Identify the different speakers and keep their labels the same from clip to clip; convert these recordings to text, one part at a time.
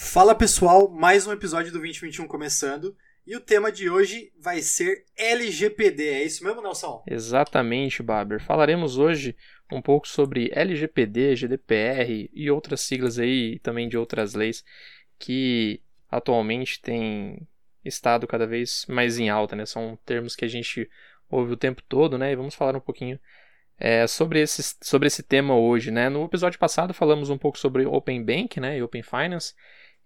Speaker 1: Fala pessoal, mais um episódio do 2021 começando. E o tema de hoje vai ser LGPD, é isso mesmo, Nelson?
Speaker 2: Exatamente, Baber. Falaremos hoje um pouco sobre LGPD, GDPR e outras siglas aí, também de outras leis que atualmente têm estado cada vez mais em alta, né? São termos que a gente ouve o tempo todo, né? E vamos falar um pouquinho é, sobre, esse, sobre esse tema hoje, né? No episódio passado falamos um pouco sobre Open Bank, né? E Open Finance.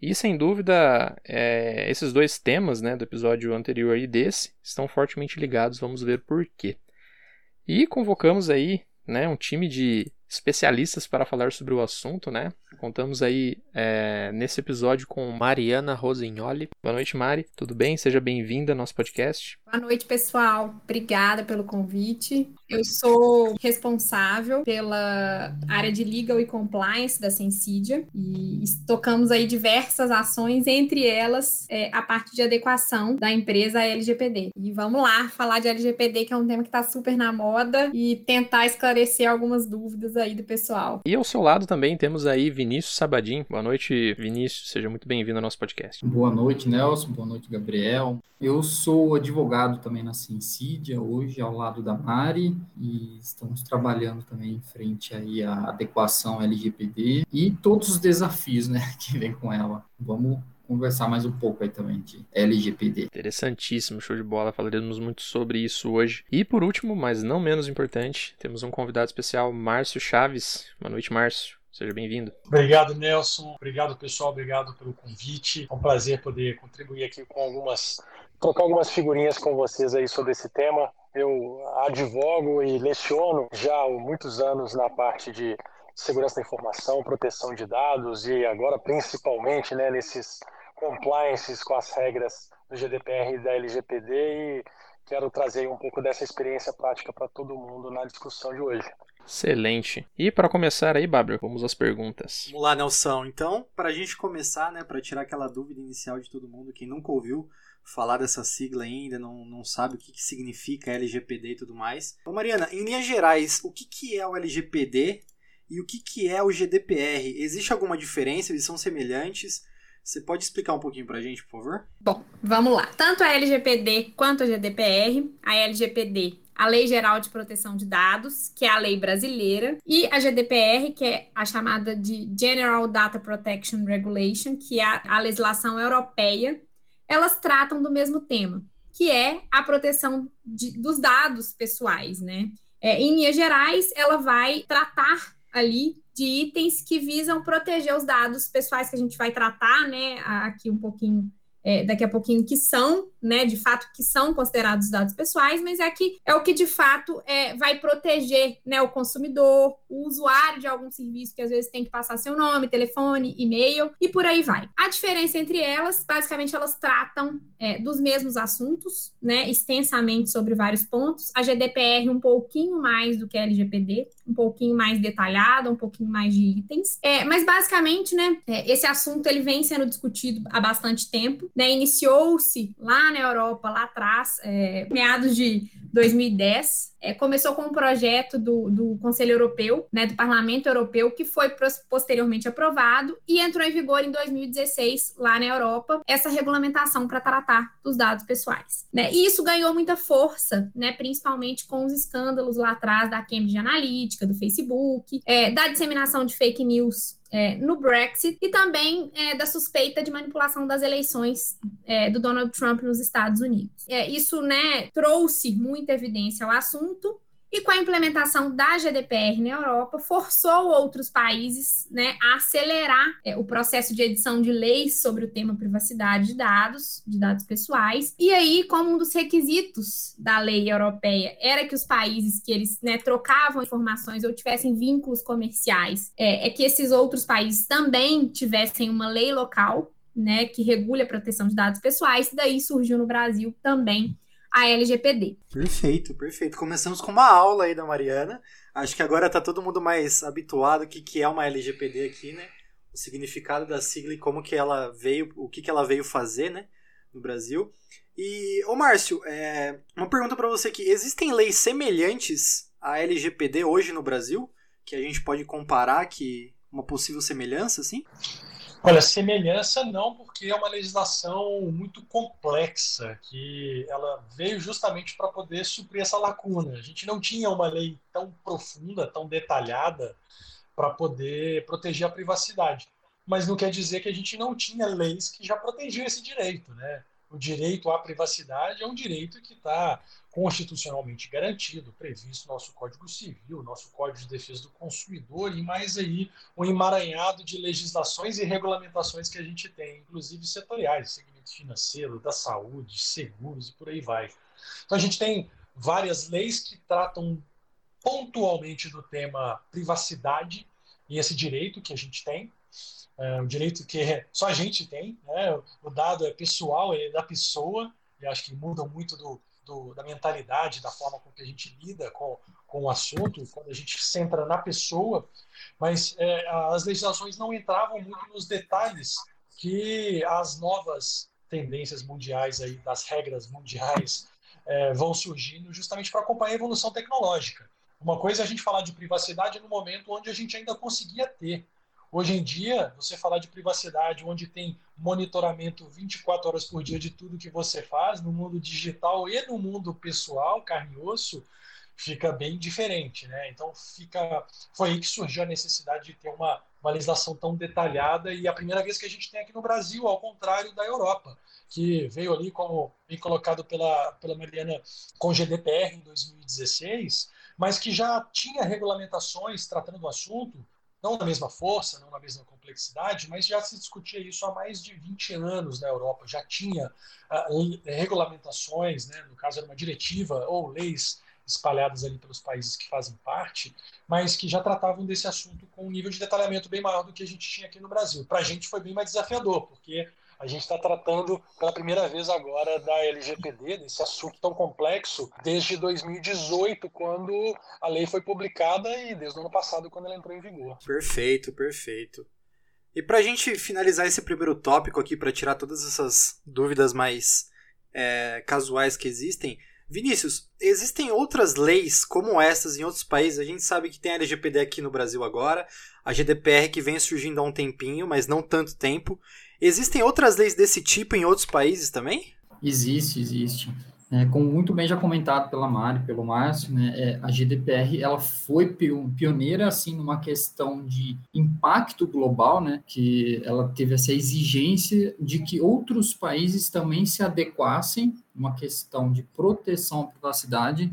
Speaker 2: E sem dúvida, é, esses dois temas né, do episódio anterior e desse estão fortemente ligados, vamos ver por quê. E convocamos aí né, um time de especialistas para falar sobre o assunto, né? Contamos aí é, nesse episódio com Mariana Rosignoli. Boa noite, Mari. Tudo bem? Seja bem-vinda ao nosso podcast.
Speaker 3: Boa noite, pessoal. Obrigada pelo convite. Eu sou responsável pela área de Legal e Compliance da Sensidia e tocamos aí diversas ações, entre elas é, a parte de adequação da empresa à LGPD. E vamos lá falar de LGPD, que é um tema que está super na moda, e tentar esclarecer algumas dúvidas aí do pessoal.
Speaker 2: E ao seu lado também temos aí Vinícius Sabadim. Boa noite, Vinícius. Seja muito bem-vindo ao nosso podcast.
Speaker 4: Boa noite, Nelson. Boa noite, Gabriel. Eu sou advogado também na Censídia, hoje ao lado da Mari, e estamos trabalhando também em frente aí à adequação LGPD e todos os desafios, né, que vem com ela. Vamos conversar mais um pouco aí também de LGPD.
Speaker 2: Interessantíssimo, show de bola. Falaremos muito sobre isso hoje. E por último, mas não menos importante, temos um convidado especial, Márcio Chaves. Boa noite, Márcio. Seja bem-vindo.
Speaker 5: Obrigado, Nelson. Obrigado, pessoal. Obrigado pelo convite. É um prazer poder contribuir aqui com algumas, trocar algumas figurinhas com vocês aí sobre esse tema. Eu advogo e leciono já há muitos anos na parte de segurança da informação, proteção de dados e agora principalmente né, nesses compliances com as regras do GDPR e da LGPD e quero trazer um pouco dessa experiência prática para todo mundo na discussão de hoje.
Speaker 2: Excelente. E para começar aí, Babel, vamos às perguntas.
Speaker 1: Vamos lá, Nelson. Então, para a gente começar, né, para tirar aquela dúvida inicial de todo mundo, quem nunca ouviu falar dessa sigla ainda, não, não sabe o que, que significa LGPD e tudo mais. Ô Mariana, em linhas gerais, o que, que é o LGPD e o que, que é o GDPR? Existe alguma diferença? Eles são semelhantes? Você pode explicar um pouquinho para a gente, por favor?
Speaker 3: Bom, vamos lá. Tanto a LGPD quanto a GDPR, a LGPD, a Lei Geral de Proteção de Dados, que é a lei brasileira, e a GDPR, que é a chamada de General Data Protection Regulation, que é a, legislação europeia, elas tratam do mesmo tema, que é a proteção de, dos dados pessoais, né? É, em linhas gerais, ela vai tratar ali de itens que visam proteger os dados pessoais que a gente vai tratar, né, aqui um pouquinho é, daqui a pouquinho, que são, né, de fato, que são considerados dados pessoais, mas é que é o que de fato é, vai proteger né, o consumidor, o usuário de algum serviço que às vezes tem que passar seu nome, telefone, e-mail e por aí vai. A diferença entre elas, basicamente, elas tratam é, dos mesmos assuntos, né, extensamente sobre vários pontos. A GDPR um pouquinho mais do que a LGPD, um pouquinho mais detalhada, um pouquinho mais de itens. É, mas basicamente, né, é, esse assunto ele vem sendo discutido há bastante tempo né, iniciou-se lá na Europa, lá atrás, é, meados de 2010, é, começou com um projeto do, do Conselho Europeu, né, do Parlamento Europeu, que foi posteriormente aprovado e entrou em vigor em 2016 lá na Europa, essa regulamentação para tratar dos dados pessoais. Né? E isso ganhou muita força, né, principalmente com os escândalos lá atrás da Cambridge Analytica, do Facebook, é, da disseminação de fake news é, no Brexit e também é, da suspeita de manipulação das eleições é, do Donald Trump nos Estados Unidos. É, isso né, trouxe muita evidência ao assunto e com a implementação da GDPR na Europa, forçou outros países né, a acelerar é, o processo de edição de leis sobre o tema privacidade de dados, de dados pessoais. E aí, como um dos requisitos da lei europeia era que os países que eles né, trocavam informações ou tivessem vínculos comerciais, é, é que esses outros países também tivessem uma lei local né, que regule a proteção de dados pessoais, daí surgiu no Brasil também a LGPD.
Speaker 1: Perfeito, perfeito. Começamos com uma aula aí da Mariana. Acho que agora está todo mundo mais habituado o que, que é uma LGPD aqui, né? O significado da sigla e como que ela veio, o que, que ela veio fazer, né? No Brasil. E, ô Márcio, é, uma pergunta para você aqui. Existem leis semelhantes à LGPD hoje no Brasil? Que a gente pode comparar que uma possível semelhança, assim?
Speaker 5: Olha, semelhança não, porque é uma legislação muito complexa, que ela veio justamente para poder suprir essa lacuna. A gente não tinha uma lei tão profunda, tão detalhada, para poder proteger a privacidade. Mas não quer dizer que a gente não tinha leis que já protegiam esse direito, né? O direito à privacidade é um direito que está constitucionalmente garantido, previsto no nosso Código Civil, nosso Código de Defesa do Consumidor e mais aí um emaranhado de legislações e regulamentações que a gente tem, inclusive setoriais, segmento financeiro, da saúde, seguros e por aí vai. Então a gente tem várias leis que tratam pontualmente do tema privacidade e esse direito que a gente tem, é, o direito que só a gente tem, né? o dado é pessoal, é da pessoa, e acho que muda muito do, do, da mentalidade, da forma com que a gente lida com, com o assunto, quando a gente centra na pessoa, mas é, as legislações não entravam muito nos detalhes que as novas tendências mundiais aí das regras mundiais é, vão surgindo justamente para acompanhar a evolução tecnológica. Uma coisa é a gente falar de privacidade no momento onde a gente ainda conseguia ter Hoje em dia, você falar de privacidade, onde tem monitoramento 24 horas por dia de tudo que você faz, no mundo digital e no mundo pessoal, carne e osso, fica bem diferente, né? Então fica, foi aí que surgiu a necessidade de ter uma, uma legislação tão detalhada e a primeira vez que a gente tem aqui no Brasil, ao contrário da Europa, que veio ali como bem colocado pela pela Mariana com GDPR em 2016, mas que já tinha regulamentações tratando do assunto não na mesma força, não na mesma complexidade, mas já se discutia isso há mais de 20 anos na Europa. Já tinha uh, regulamentações, né, no caso era uma diretiva ou leis espalhadas ali pelos países que fazem parte, mas que já tratavam desse assunto com um nível de detalhamento bem maior do que a gente tinha aqui no Brasil. Para a gente foi bem mais desafiador, porque a gente está tratando pela primeira vez agora da LGPD, desse assunto tão complexo, desde 2018, quando a lei foi publicada e desde o ano passado, quando ela entrou em vigor.
Speaker 1: Perfeito, perfeito. E para a gente finalizar esse primeiro tópico aqui, para tirar todas essas dúvidas mais é, casuais que existem, Vinícius, existem outras leis como essas em outros países? A gente sabe que tem a LGPD aqui no Brasil agora, a GDPR que vem surgindo há um tempinho, mas não tanto tempo. Existem outras leis desse tipo em outros países também?
Speaker 4: Existe, existe. É, como muito bem já comentado pela Mari, pelo Márcio, né, é, a GDPR ela foi pioneira assim numa questão de impacto global, né, que ela teve essa exigência de que outros países também se adequassem, uma questão de proteção à privacidade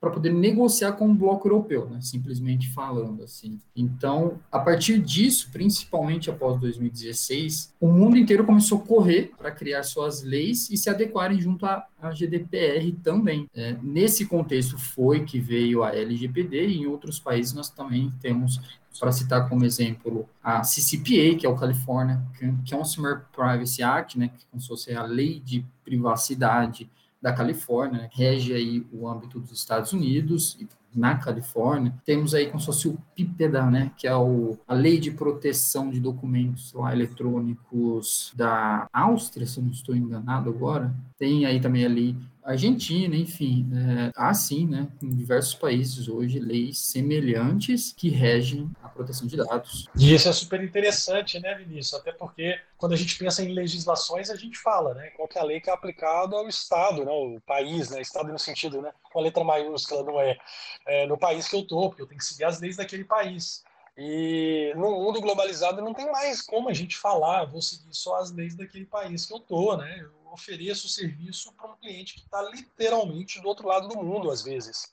Speaker 4: para poder negociar com o bloco europeu, né, simplesmente falando assim. Então, a partir disso, principalmente após 2016, o mundo inteiro começou a correr para criar suas leis e se adequarem junto à, à GDPR também. É, nesse contexto foi que veio a LGPD e em outros países nós também temos para citar como exemplo a CCPA, que é o California Consumer Privacy Act, né, que como se fosse a lei de privacidade da Califórnia, né, rege aí o âmbito dos Estados Unidos e na Califórnia. Temos aí como se fosse o PIPEDA, né, que é o, a Lei de Proteção de Documentos lá, eletrônicos da Áustria, se eu não estou enganado agora. Tem aí também a Lei Argentina, enfim, é, há sim, né, em diversos países hoje, leis semelhantes que regem a proteção de dados.
Speaker 5: E isso é super interessante, né, Vinícius? Até porque quando a gente pensa em legislações, a gente fala, né, qual que é a lei que é aplicada ao Estado, né, o país, né, Estado no sentido, né, com a letra maiúscula, não é, é no país que eu estou, porque eu tenho que seguir as leis daquele país. E no mundo globalizado não tem mais como a gente falar, vou seguir só as leis daquele país que eu estou, né? Eu ofereço serviço para um cliente que está literalmente do outro lado do mundo, às vezes.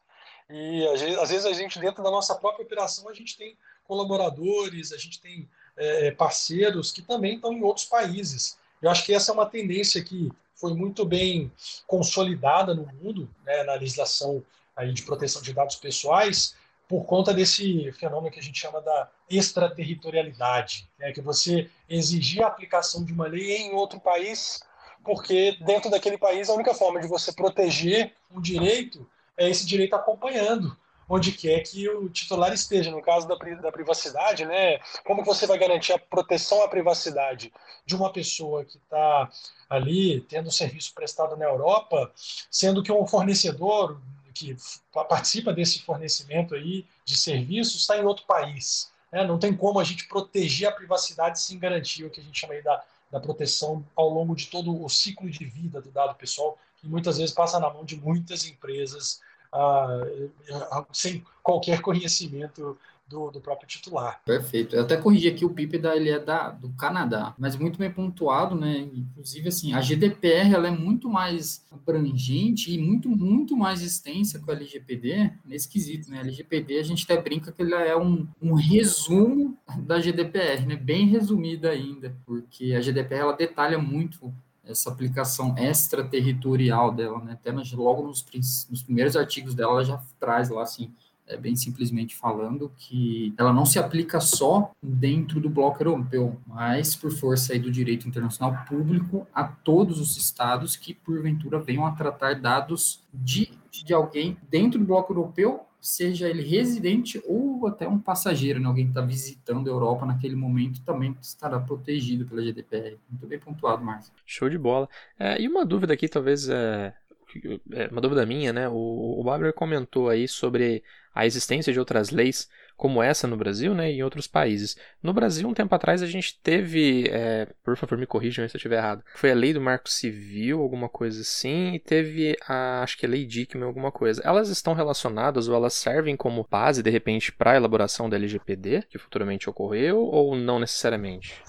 Speaker 5: E às vezes a gente, dentro da nossa própria operação, a gente tem colaboradores, a gente tem é, parceiros que também estão em outros países. Eu acho que essa é uma tendência que foi muito bem consolidada no mundo, né, na legislação aí de proteção de dados pessoais, por conta desse fenômeno que a gente chama da extraterritorialidade, né, que você exigir a aplicação de uma lei em outro país porque dentro daquele país a única forma de você proteger um direito é esse direito acompanhando onde quer que o titular esteja. No caso da, da privacidade, né? Como você vai garantir a proteção à privacidade de uma pessoa que está ali tendo serviço prestado na Europa, sendo que um fornecedor que participa desse fornecimento aí de serviços está em outro país. Né? Não tem como a gente proteger a privacidade sem garantir o que a gente chama aí da, da proteção ao longo de todo o ciclo de vida do dado pessoal, que muitas vezes passa na mão de muitas empresas ah, sem qualquer conhecimento do, do, próprio titular.
Speaker 4: Perfeito. Eu até corrigi aqui, o PIP da, ele é da, do Canadá, mas muito bem pontuado, né? Inclusive, assim, a GDPR ela é muito mais abrangente e muito, muito mais extensa que o LGPD nesse quesito, né? A LGPD a gente até brinca que ela é um, um resumo da GDPR, né? Bem resumida ainda, porque a GDPR ela detalha muito essa aplicação extraterritorial dela, né? Até logo nos, nos primeiros artigos dela, ela já traz lá, assim, é, bem simplesmente falando, que ela não se aplica só dentro do bloco europeu, mas por força aí do direito internacional público a todos os estados que porventura venham a tratar dados de, de alguém dentro do bloco europeu seja ele residente ou até um passageiro, né? alguém que está visitando a Europa naquele momento também estará protegido pela GDPR. Muito bem pontuado, Márcio.
Speaker 2: Show de bola. É, e uma dúvida aqui, talvez é, é uma dúvida minha, né? O, o Baber comentou aí sobre a existência de outras leis como essa no Brasil né, e em outros países. No Brasil, um tempo atrás, a gente teve, é, por favor me corrijam se eu estiver errado, foi a lei do Marco Civil, alguma coisa assim, e teve a, acho que a lei Dickman, alguma coisa. Elas estão relacionadas ou elas servem como base, de repente, para a elaboração da LGPD, que futuramente ocorreu, ou não necessariamente?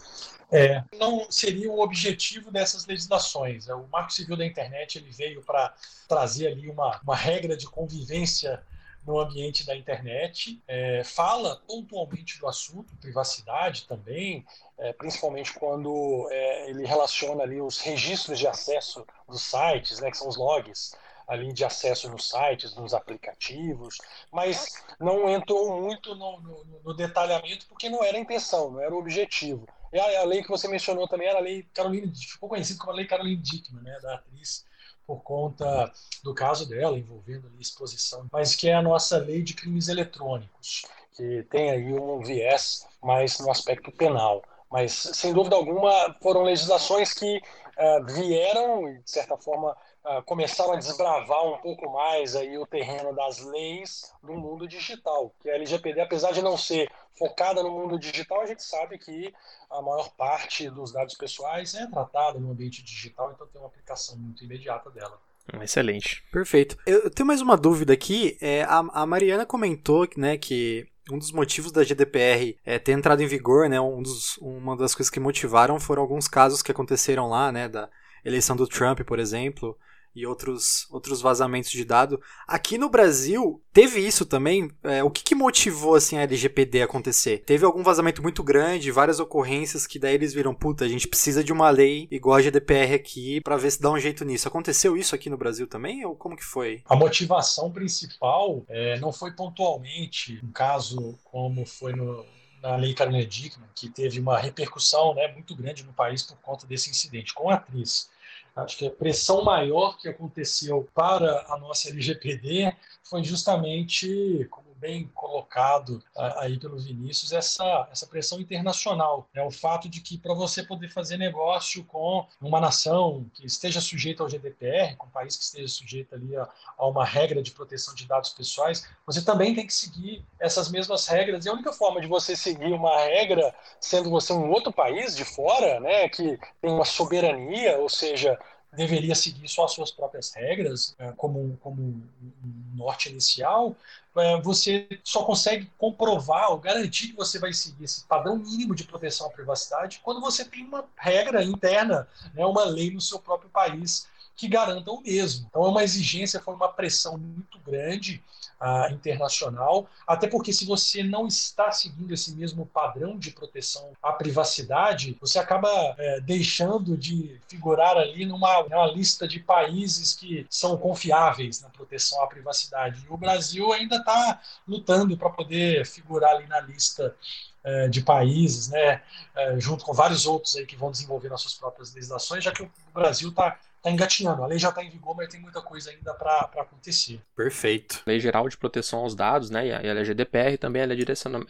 Speaker 5: É, não seria o objetivo dessas legislações. O Marco Civil da Internet ele veio para trazer ali uma, uma regra de convivência no ambiente da internet, é, fala pontualmente do assunto, privacidade também, é, principalmente quando é, ele relaciona ali os registros de acesso dos sites, né, que são os logs ali de acesso nos sites, nos aplicativos, mas não entrou muito no, no, no detalhamento porque não era a intenção, não era o objetivo. E a, a, lei que você mencionou também era a lei Caroline, ficou conhecida como a lei Caroline Dickman, né, da atriz por conta do caso dela, envolvendo exposição, mas que é a nossa lei de crimes eletrônicos, que tem aí um viés mais no aspecto penal. Mas, sem dúvida alguma, foram legislações que uh, vieram, de certa forma, uh, começaram a desbravar um pouco mais aí o terreno das leis do mundo digital. Que a LGPD, apesar de não ser focada no mundo digital, a gente sabe que a maior parte dos dados pessoais é tratada no ambiente digital, então tem uma aplicação muito imediata dela.
Speaker 2: Excelente.
Speaker 1: Perfeito. Eu tenho mais uma dúvida aqui. É, a, a Mariana comentou né, que um dos motivos da GDPR é, ter entrado em vigor, né, um dos, uma das coisas que motivaram foram alguns casos que aconteceram lá, né, da eleição do Trump, por exemplo, e outros, outros vazamentos de dado. Aqui no Brasil, teve isso também? É, o que, que, motivou assim, a LGPD acontecer? Teve algum vazamento muito grande, várias ocorrências que daí eles viram, puta, a gente precisa de uma lei igual a GDPR aqui para ver se dá um jeito nisso. Aconteceu isso aqui no Brasil também? Ou como que foi?
Speaker 5: A motivação principal é, não foi pontualmente um caso como foi no, na Lei Carolina Dickman, que teve uma repercussão né, muito grande no país por conta desse incidente com a atriz. Acho que a pressão maior que aconteceu para a nossa LGPD foi justamente, como bem colocado aí pelo Vinícius, essa, essa pressão internacional. É o fato de que para você poder fazer negócio com uma nação que esteja sujeita ao GDPR, com um país que esteja sujeito ali a, a uma regra de proteção de dados pessoais, você também tem que seguir essas mesmas regras. E a única forma de você seguir uma regra, sendo você um outro país de fora, né, que tem uma soberania, ou seja, deveria seguir só as suas próprias regras, é, como, como norte inicial, você só consegue comprovar ou garantir que você vai seguir esse padrão mínimo de proteção à privacidade quando você tem uma regra interna, né, uma lei no seu próprio país que garanta o mesmo. Então é uma exigência, foi uma pressão muito grande uh, internacional, até porque se você não está seguindo esse mesmo padrão de proteção à privacidade, você acaba é, deixando de figurar ali numa, numa lista de países que são confiáveis na proteção à privacidade. E o Brasil ainda está lutando para poder figurar ali na lista é, de países, né, é, junto com vários outros aí que vão desenvolver as suas próprias legislações, já que o Brasil está está engatinhando. A lei já está em vigor, mas tem muita coisa ainda para acontecer.
Speaker 1: Perfeito.
Speaker 2: Lei Geral de Proteção aos Dados, né? E a LGDPR também ela é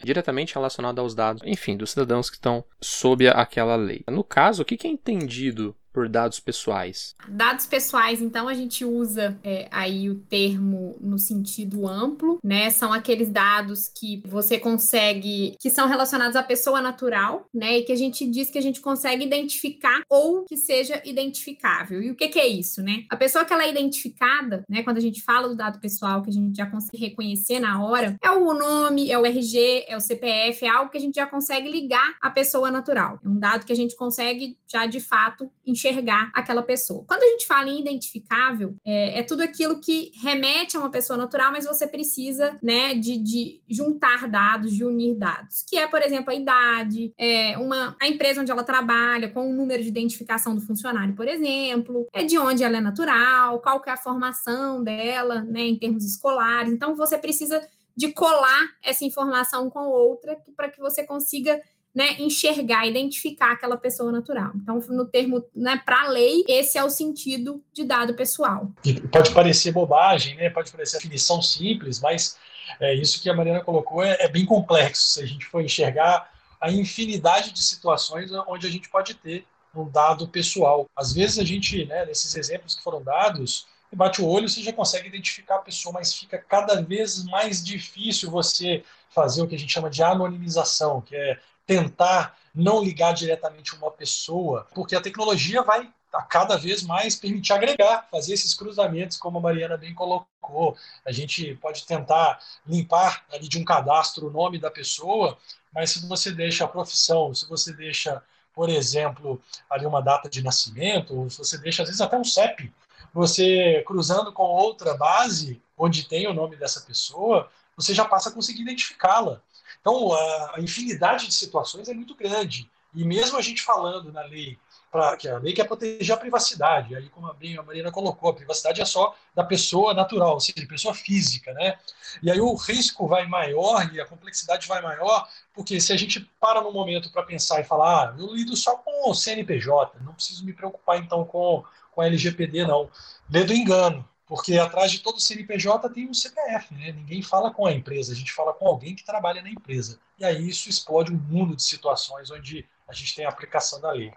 Speaker 2: diretamente relacionada aos dados, enfim, dos cidadãos que estão sob aquela lei. No caso, o que é entendido por dados pessoais?
Speaker 3: Dados pessoais, então, a gente usa é, aí o termo no sentido amplo, né? São aqueles dados que você consegue, que são relacionados à pessoa natural, né? E que a gente diz que a gente consegue identificar ou que seja identificável. E o que, que é isso, né? A pessoa que ela é identificada, né? Quando a gente fala do dado pessoal, que a gente já consegue reconhecer na hora, é o nome, é o RG, é o CPF, é algo que a gente já consegue ligar à pessoa natural. É um dado que a gente consegue já de fato enxergar aquela pessoa. Quando a gente fala em identificável, é, é tudo aquilo que remete a uma pessoa natural, mas você precisa, né, de, de, juntar dados, de unir dados, que é, por exemplo, a idade, é, uma, a empresa onde ela trabalha, com o número de identificação do funcionário, por exemplo, é de onde ela é natural, qual que é a formação dela, né, em termos escolares. Então, você precisa de colar essa informação com outra para que você consiga né, enxergar, identificar aquela pessoa natural. Então, no termo, né, para a lei, esse é o sentido de dado pessoal.
Speaker 5: E pode parecer bobagem, né, pode parecer definição simples, mas é, isso que a Mariana colocou é, é bem complexo. Se a gente for enxergar a infinidade de situações onde a gente pode ter um dado pessoal. Às vezes a gente, né, nesses exemplos que foram dados, bate o olho, você já consegue identificar a pessoa, mas fica cada vez mais difícil você fazer o que a gente chama de anonimização, que é tentar não ligar diretamente uma pessoa, porque a tecnologia vai a cada vez mais permitir agregar, fazer esses cruzamentos, como a Mariana bem colocou. A gente pode tentar limpar ali de um cadastro o nome da pessoa, mas se você deixa a profissão, se você deixa, por exemplo, ali uma data de nascimento, ou se você deixa às vezes até um CEP, você cruzando com outra base onde tem o nome dessa pessoa, você já passa a conseguir identificá-la. Então, a infinidade de situações é muito grande. E mesmo a gente falando na lei, pra, que a lei quer proteger a privacidade, aí como a, Marina colocou, a privacidade é só da pessoa natural, ou seja, pessoa física, né? E aí o risco vai maior e a complexidade vai maior, porque se a gente para no momento para pensar e falar, ah, eu lido só com o CNPJ, não preciso me preocupar então com, com a LGPD, não. Lê do engano. Porque atrás de todo CNPJ tem um CPF, né? Ninguém fala com a empresa, a gente fala com alguém que trabalha na empresa. E aí isso explode um mundo de situações onde a gente tem a aplicação da lei.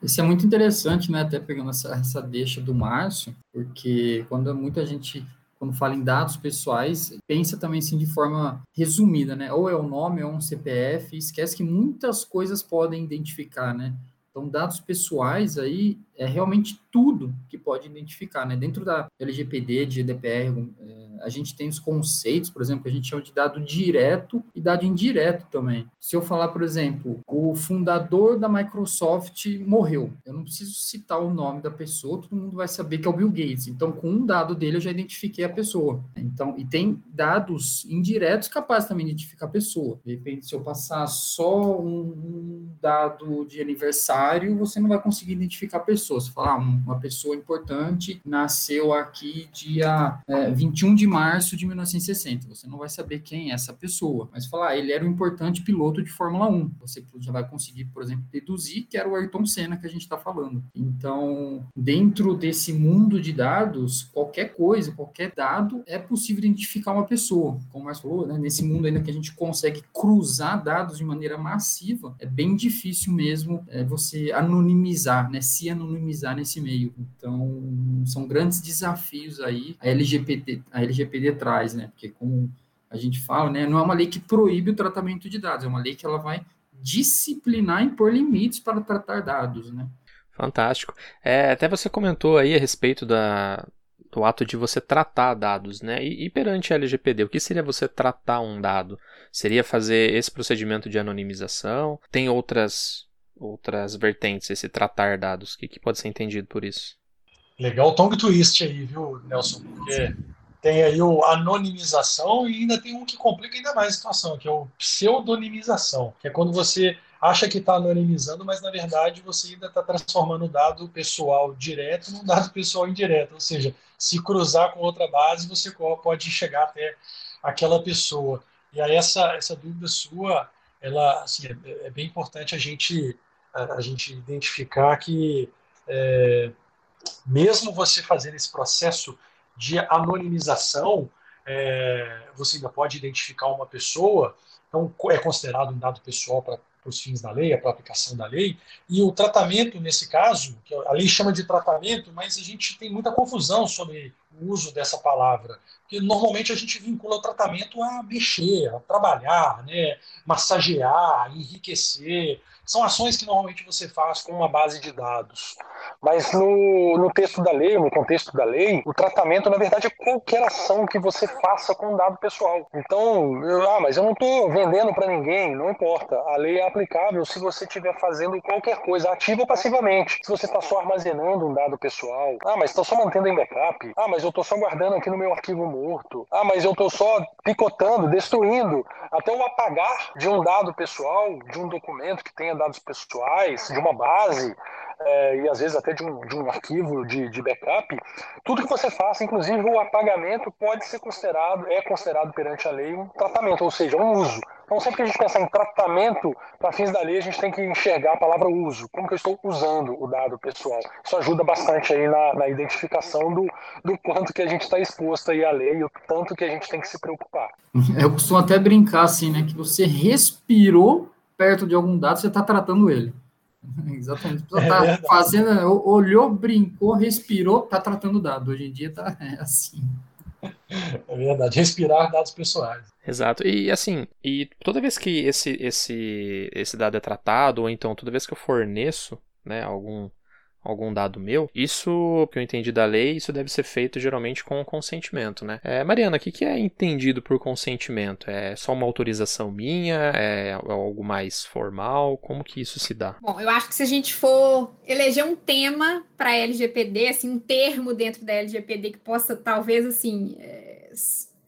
Speaker 4: Isso é muito interessante, né? Até pegando essa, essa deixa do Márcio, porque quando muita gente, quando fala em dados pessoais, pensa também assim de forma resumida, né? Ou é o nome, ou é um CPF, esquece que muitas coisas podem identificar, né? Então, dados pessoais aí é realmente tudo que pode identificar, né? Dentro da LGPD, de GDPR, é, a gente tem os conceitos, por exemplo, que a gente chama de dado direto e dado indireto também. Se eu falar, por exemplo, o fundador da Microsoft morreu, eu não preciso citar o nome da pessoa, todo mundo vai saber que é o Bill Gates. Então, com um dado dele, eu já identifiquei a pessoa. Então, e tem dados indiretos capazes também de identificar a pessoa. De repente, se eu passar só um dado de aniversário, você não vai conseguir identificar a pessoa. Se falar, ah, uma pessoa importante nasceu aqui dia é, 21 de março de 1960. Você não vai saber quem é essa pessoa, mas falar, ah, ele era um importante piloto de Fórmula 1. Você já vai conseguir, por exemplo, deduzir que era o Ayrton Senna que a gente está falando. Então, dentro desse mundo de dados, qualquer coisa, qualquer dado é possível identificar uma pessoa. Como o falou, né? nesse mundo ainda que a gente consegue cruzar dados de maneira massiva, é bem difícil mesmo é, você anonimizar, né? se anonimizar nesse meio. Então, são grandes desafios aí. A LGBT, a LGPD traz, né? Porque como a gente fala, né, não é uma lei que proíbe o tratamento de dados, é uma lei que ela vai disciplinar e pôr limites para tratar dados, né?
Speaker 2: Fantástico. É, até você comentou aí a respeito da, do ato de você tratar dados, né? E, e, perante a LGPD, o que seria você tratar um dado? Seria fazer esse procedimento de anonimização? Tem outras outras vertentes esse tratar dados? O que, que pode ser entendido por isso?
Speaker 5: Legal o tongue twist aí, viu, Nelson? Porque tem aí o anonimização e ainda tem um que complica ainda mais a situação, que é o pseudonimização, que é quando você acha que está anonimizando, mas na verdade você ainda está transformando o dado pessoal direto num dado pessoal indireto, ou seja, se cruzar com outra base, você pode chegar até aquela pessoa. E aí essa, essa dúvida sua, ela assim, é, é bem importante a gente, a, gente identificar que é, mesmo você fazendo esse processo de anonimização, é, você ainda pode identificar uma pessoa, então é considerado um dado pessoal para os fins da lei, para a aplicação da lei, e o tratamento, nesse caso, que a lei chama de tratamento, mas a gente tem muita confusão sobre o uso dessa palavra, porque normalmente a gente vincula o tratamento a mexer, a trabalhar, né, massagear, enriquecer, são ações que normalmente você faz com uma base de dados. Mas no, no texto da lei, no contexto da lei, o tratamento, na verdade, é qualquer ação que você faça com um dado pessoal. Então, eu, ah, mas eu não estou vendendo para ninguém, não importa. A lei é aplicável se você estiver fazendo qualquer coisa, ativa ou passivamente. Se você está só armazenando um dado pessoal, ah, mas estou só mantendo em backup, ah, mas eu estou só guardando aqui no meu arquivo morto, ah, mas eu estou só picotando, destruindo, até o apagar de um dado pessoal, de um documento que tenha dados pessoais, de uma base, é, e às vezes até de um, de um arquivo de, de backup, tudo que você faça, inclusive o apagamento, pode ser considerado, é considerado perante a lei um tratamento, ou seja, um uso. Então, sempre que a gente pensar em tratamento, para fins da lei, a gente tem que enxergar a palavra uso. Como que eu estou usando o dado pessoal? Isso ajuda bastante aí na, na identificação do, do quanto que a gente está exposto aí à lei e o tanto que a gente tem que se preocupar.
Speaker 4: Eu costumo até brincar assim, né? Que você respirou perto de algum dado, você está tratando ele. Exatamente. Você está é fazendo, olhou, brincou, respirou, está tratando o dado. Hoje em dia está é assim.
Speaker 5: É verdade, respirar dados pessoais.
Speaker 2: Exato. E assim, e toda vez que esse, esse, esse dado é tratado, ou então toda vez que eu forneço né, algum, algum dado meu, isso que eu entendi da lei, isso deve ser feito geralmente com consentimento, né? É, Mariana, o que, que é entendido por consentimento? É só uma autorização minha? É algo mais formal? Como que isso se dá?
Speaker 3: Bom, eu acho que se a gente for eleger um tema para LGPD, assim, um termo dentro da LGPD que possa, talvez, assim, é,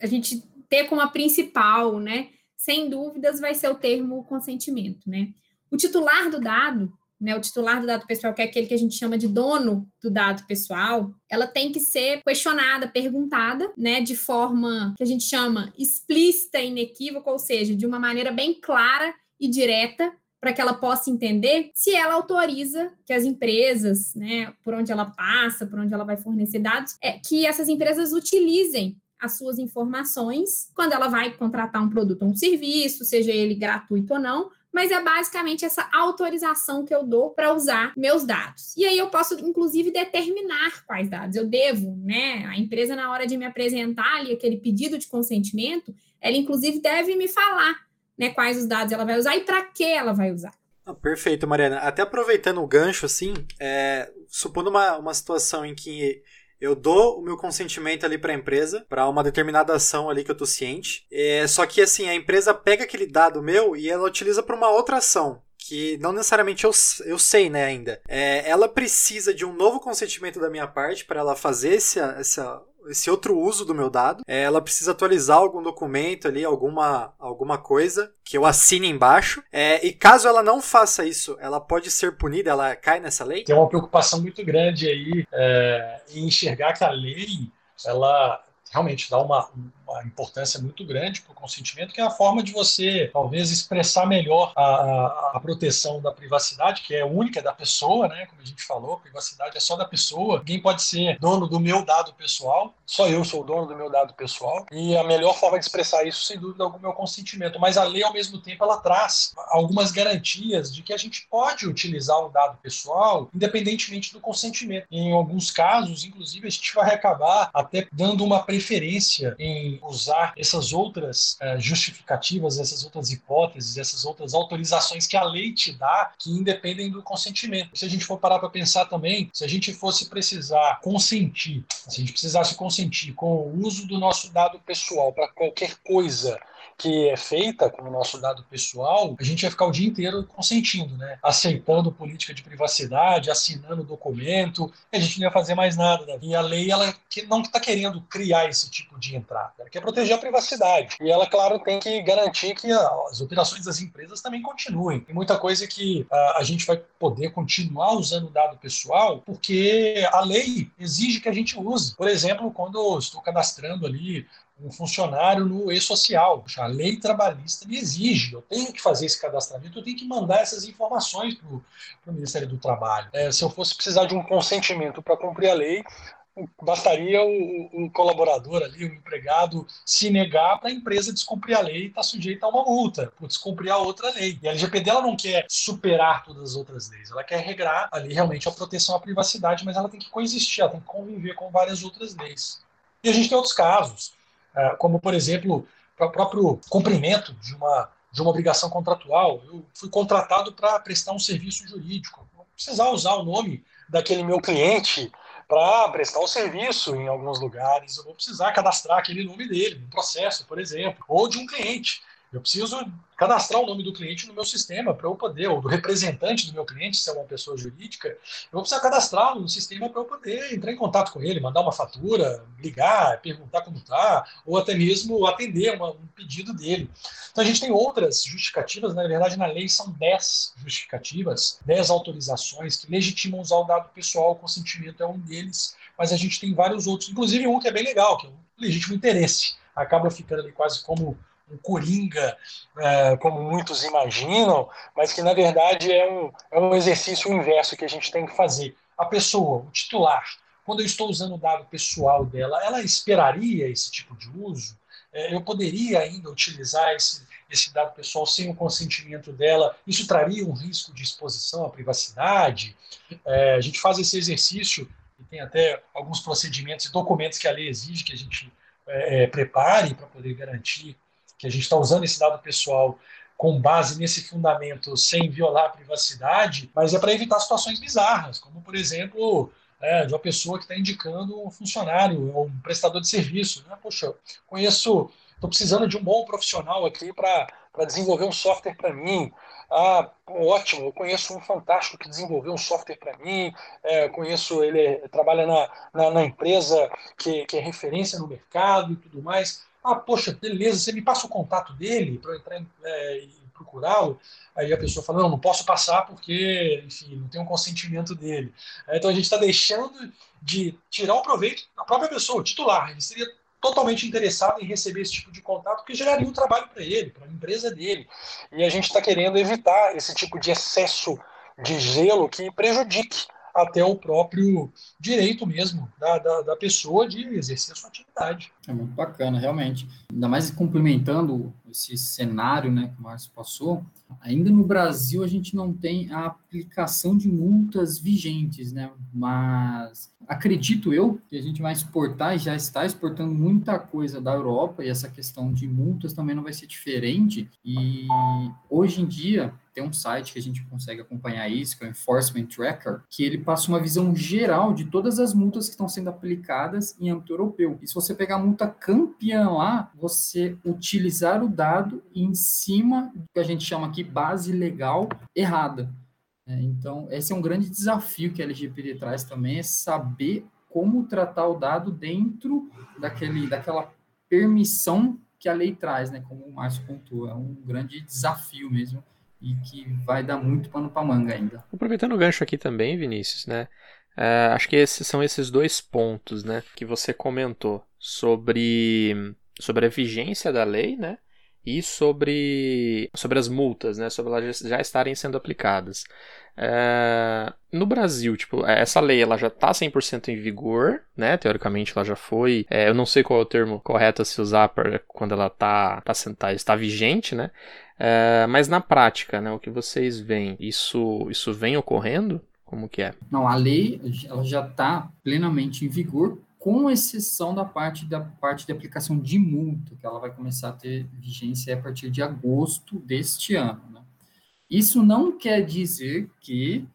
Speaker 3: a gente ter como a principal, né? Sem dúvidas, vai ser o termo consentimento, né? O titular do dado, né, o titular do dado pessoal, que é aquele que a gente chama de dono do dado pessoal, ela tem que ser questionada, perguntada, né, de forma que a gente chama explícita inequívoca, ou seja, de uma maneira bem clara e direta, para que ela possa entender se ela autoriza que as empresas, né, por onde ela passa, por onde ela vai fornecer dados, é, que essas empresas utilizem as suas informações quando ela vai contratar um produto ou um serviço, seja ele gratuito ou não, mas é basicamente essa autorização que eu dou para usar meus dados. E aí eu posso, inclusive, determinar quais dados eu devo, né? A empresa, na hora de me apresentar ali aquele pedido de consentimento, ela, inclusive, deve me falar né, quais os dados ela vai usar e para que ela vai usar.
Speaker 1: Ah, perfeito, Mariana. Até aproveitando o gancho, assim, é, supondo uma, uma situação em que eu dou o meu consentimento ali para a empresa, para uma determinada ação ali que eu tô ciente. É, só que assim, a empresa pega aquele dado meu e ela utiliza para uma outra ação que não necessariamente eu, eu sei, né, ainda. É, ela precisa de um novo consentimento da minha parte para ela fazer esse, essa, esse outro uso do meu dado. É, ela precisa atualizar algum documento ali, alguma, alguma coisa que eu assine embaixo. É, e caso ela não faça isso, ela pode ser punida, ela cai nessa lei?
Speaker 5: Tem uma preocupação muito grande aí é, em enxergar que a lei ela realmente dá uma, uma importância muito grande para o consentimento, que é a forma de você, talvez, expressar melhor a, a, proteção da privacidade, que é única da pessoa, né? Como a gente falou, privacidade é só da pessoa. Ninguém pode ser dono do meu dado pessoal, só eu sou dono do meu dado pessoal. E a melhor forma de expressar isso, sem dúvida, é o consentimento. Mas a lei, ao mesmo tempo, ela traz algumas garantias de que a gente pode utilizar o dado pessoal independentemente do consentimento. Em alguns casos, inclusive, a gente vai acabar até dando uma preferência em usar essas outras uh, justificativas, essas outras hipóteses, essas outras autorizações que a lei te dá, que independem do consentimento. Se a gente for parar para pensar também, se a gente fosse precisar consentir, se a gente precisasse consentir com o uso do nosso dado pessoal para qualquer coisa que é feita com o nosso dado pessoal, a gente vai ficar o dia inteiro consentindo, né? Aceitando política de privacidade, assinando documento, a gente não ia fazer mais nada. E a lei, ela não está querendo criar esse tipo de entrada, ela quer proteger a privacidade. E ela, claro, tem que garantir que as operações das empresas também continuem. Tem muita coisa que a, a gente vai poder continuar usando o dado pessoal, porque a lei exige que a gente use. Por exemplo, quando eu estou cadastrando ali um funcionário no e-social. A lei trabalhista me exige, eu tenho que fazer esse cadastramento, eu tenho que mandar essas informações para o Ministério do Trabalho. É, se eu fosse precisar de um consentimento para cumprir a lei, bastaria o, o, colaborador ali, o empregado, se negar para a empresa descumprir a lei e estar tá sujeita a uma multa por descumprir a outra lei. E a LGPD ela não quer superar todas as outras leis, ela quer regrar ali realmente a proteção à privacidade, mas ela tem que coexistir, ela tem que conviver com várias outras leis. E a gente tem outros casos, como por exemplo, o próprio cumprimento de uma de uma obrigação contratual. Eu fui contratado para prestar um serviço jurídico. Não precisar usar o nome daquele meu cliente para prestar o serviço em alguns lugares, eu vou precisar cadastrar aquele nome dele, no processo, por exemplo, ou de um cliente. Eu preciso cadastrar o nome do cliente no meu sistema para eu poder, ou do representante do meu cliente, se é uma pessoa jurídica, eu vou precisar cadastrá-lo no sistema para eu poder entrar em contato com ele, mandar uma fatura, ligar, perguntar como está, ou até mesmo atender uma, um pedido dele. Então a gente tem outras justificativas, na verdade na lei são 10 justificativas, 10 autorizações que legitimam usar o dado pessoal, o consentimento é um deles, mas a gente tem vários outros, inclusive um que é bem legal, que é o legítimo interesse. Acaba ficando ali quase como um coringa, é, como muitos imaginam, mas que na verdade é um, é um exercício inverso que a gente tem que fazer. A pessoa, o titular, quando eu estou usando o dado pessoal dela, ela esperaria esse tipo de uso? É, eu poderia ainda utilizar esse, esse dado pessoal sem o consentimento dela? Isso traria um risco de exposição à privacidade? É, a gente faz esse exercício e tem até alguns procedimentos e documentos que a lei exige que a gente é prepare para poder garantir que a gente está usando esse dado pessoal com base nesse fundamento sem violar a privacidade, mas é para evitar situações bizarras, como, por exemplo, é, de uma pessoa que está indicando um funcionário ou um prestador de serviço. Né? Poxa, conheço, estou precisando de um bom profissional aqui para desenvolver um software para mim. Ah, ótimo, eu conheço um fantástico que desenvolveu um software para mim, é, conheço ele, trabalha na, na, na empresa que, que é referência no mercado e tudo mais. Ah, poxa, beleza, você me passa o contato dele para entrar é, e procurá-lo. Aí a pessoa fala, não, não posso passar porque, enfim, não tem um consentimento dele. Então a gente está deixando de tirar o proveito da própria pessoa, o titular. Ele seria totalmente interessado em receber esse tipo de contato, porque geraria um trabalho para ele, para a empresa dele. E a gente está querendo evitar esse tipo de excesso de gelo que prejudique até o próprio direito mesmo da, da, da, pessoa de exercer a sua atividade.
Speaker 4: É muito bacana, realmente. Ainda mais complementando esse cenário né, que o Márcio passou, ainda no Brasil a gente não tem a aplicação de multas vigentes, né? Mas acredito eu que a gente vai exportar e já está exportando muita coisa da Europa e essa questão de multas também não vai ser diferente. E hoje em dia tem um site que a gente consegue acompanhar isso, que é o Enforcement Tracker, que ele passa uma visão geral de todas as multas que estão sendo aplicadas em âmbito europeu. E se você pegar a multa campeã lá, você utilizar o dado em cima do que a gente chama aqui base legal errada. É, então, esse é um grande desafio que a LGPD traz também, é saber como tratar o dado dentro daquele, daquela permissão que a lei traz, né? Como o Márcio pontuou, é um grande desafio mesmo e que vai dar muito pano para manga ainda.
Speaker 2: Aproveitando o gancho aqui também, Vinícius, né? É, acho que esses são esses dois pontos, né, que você comentou sobre sobre a vigência da lei, né, e sobre sobre as multas, né, sobre elas já estarem sendo aplicadas. É, no Brasil, tipo, essa lei ela já está 100% em vigor, né? Teoricamente ela já foi. É, eu não sei qual é o termo correto a se usar para quando ela está tá, tá, está vigente, né? É, mas na prática, né, o que vocês veem, isso, isso vem ocorrendo? Como que é?
Speaker 4: Não, a lei ela já está plenamente em vigor, com exceção da parte da parte de aplicação de multa, que ela vai começar a ter vigência a partir de agosto deste ano. Né? Isso não quer dizer que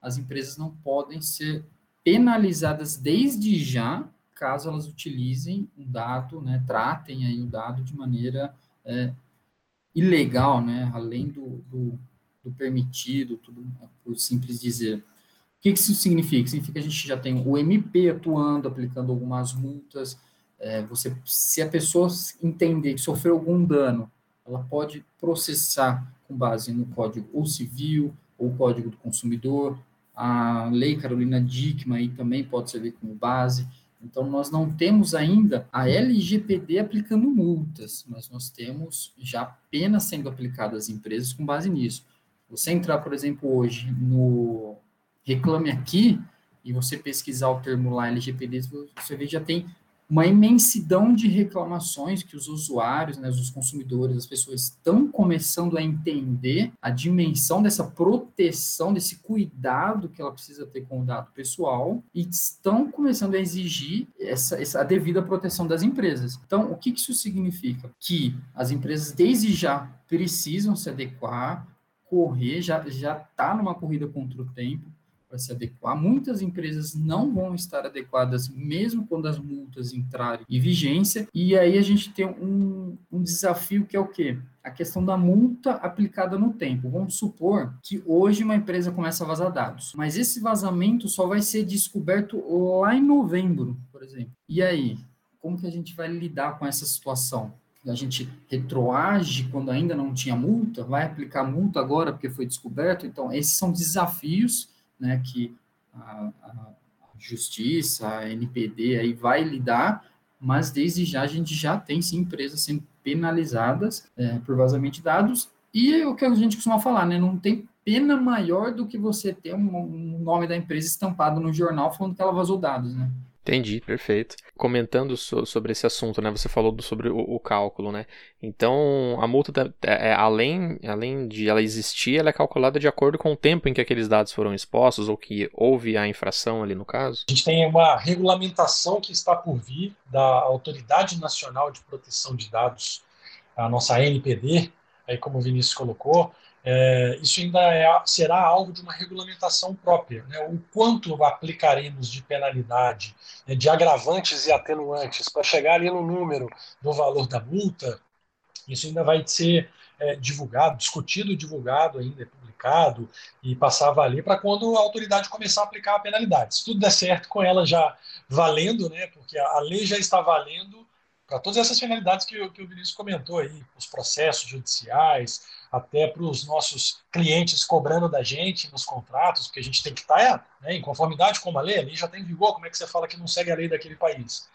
Speaker 4: as empresas não podem ser penalizadas desde já, caso elas utilizem um dado, né, tratem aí o dado de maneira é, ilegal, né, além do, do, do, permitido, tudo por simples dizer. O que, isso significa? Significa que a gente já tem o MP atuando, aplicando algumas multas. É, você, se a pessoa entender que sofreu algum dano, ela pode processar com base no código ou civil ou código do consumidor. A lei Carolina Dickmann aí também pode servir como base. Então, nós não temos ainda a LGPD aplicando multas, mas nós temos já penas sendo aplicadas às empresas com base nisso. Você entrar, por exemplo, hoje no Reclame Aqui, e você pesquisar o termo lá LGPD, você vê já tem uma imensidão de reclamações que os usuários, né, os consumidores, as pessoas estão começando a entender a dimensão dessa proteção, desse cuidado que ela precisa ter com o dado pessoal e estão começando a exigir essa, essa a devida proteção das empresas. Então, o que isso significa? Que as empresas desde já precisam se adequar, correr, já já está numa corrida contra o tempo, para se adequar. Muitas empresas não vão estar adequadas, mesmo quando as multas entrarem em vigência. E aí a gente tem um, um desafio que é o quê? A questão da multa aplicada no tempo. Vamos supor que hoje uma empresa começa a vazar dados, mas esse vazamento só vai ser descoberto lá em novembro, por exemplo. E aí, como que a gente vai lidar com essa situação? a gente retroage quando ainda não tinha multa, vai aplicar multa agora porque foi descoberto. Então, esses são desafios né, que a, a justiça, a NPD aí vai lidar, mas desde já a gente já tem sim empresas sendo penalizadas é, por vazamento de dados e é o que a gente costuma falar, né, não tem pena maior do que você ter um, um nome da empresa estampado no jornal falando que ela vazou dados, né?
Speaker 2: Entendi, perfeito. Comentando so, sobre esse assunto, né? Você falou do, sobre o, o, cálculo, né? Então, a multa, é, é, além, além de ela existir, ela é calculada de acordo com o tempo em que aqueles dados foram expostos ou que houve a infração ali no caso?
Speaker 5: A gente tem uma regulamentação que está por vir da Autoridade Nacional de Proteção de Dados, a nossa ANPD, aí como o Vinícius colocou, é, isso ainda é, será alvo de uma regulamentação própria. Né? O quanto aplicaremos de penalidade, né, de agravantes e atenuantes, para chegar ali no número do valor da multa, isso ainda vai ser é, divulgado, discutido divulgado ainda, publicado e passar a valer para quando a autoridade começar a aplicar a penalidade. Se tudo der certo com ela já valendo, né, porque a lei já está valendo para todas essas finalidades que, que o Vinícius comentou aí, os processos judiciais, até para os nossos clientes cobrando da gente nos contratos, porque a gente tem que estar né, em conformidade com uma lei, a lei já tem vigor, como é que você fala que não segue a lei daquele país?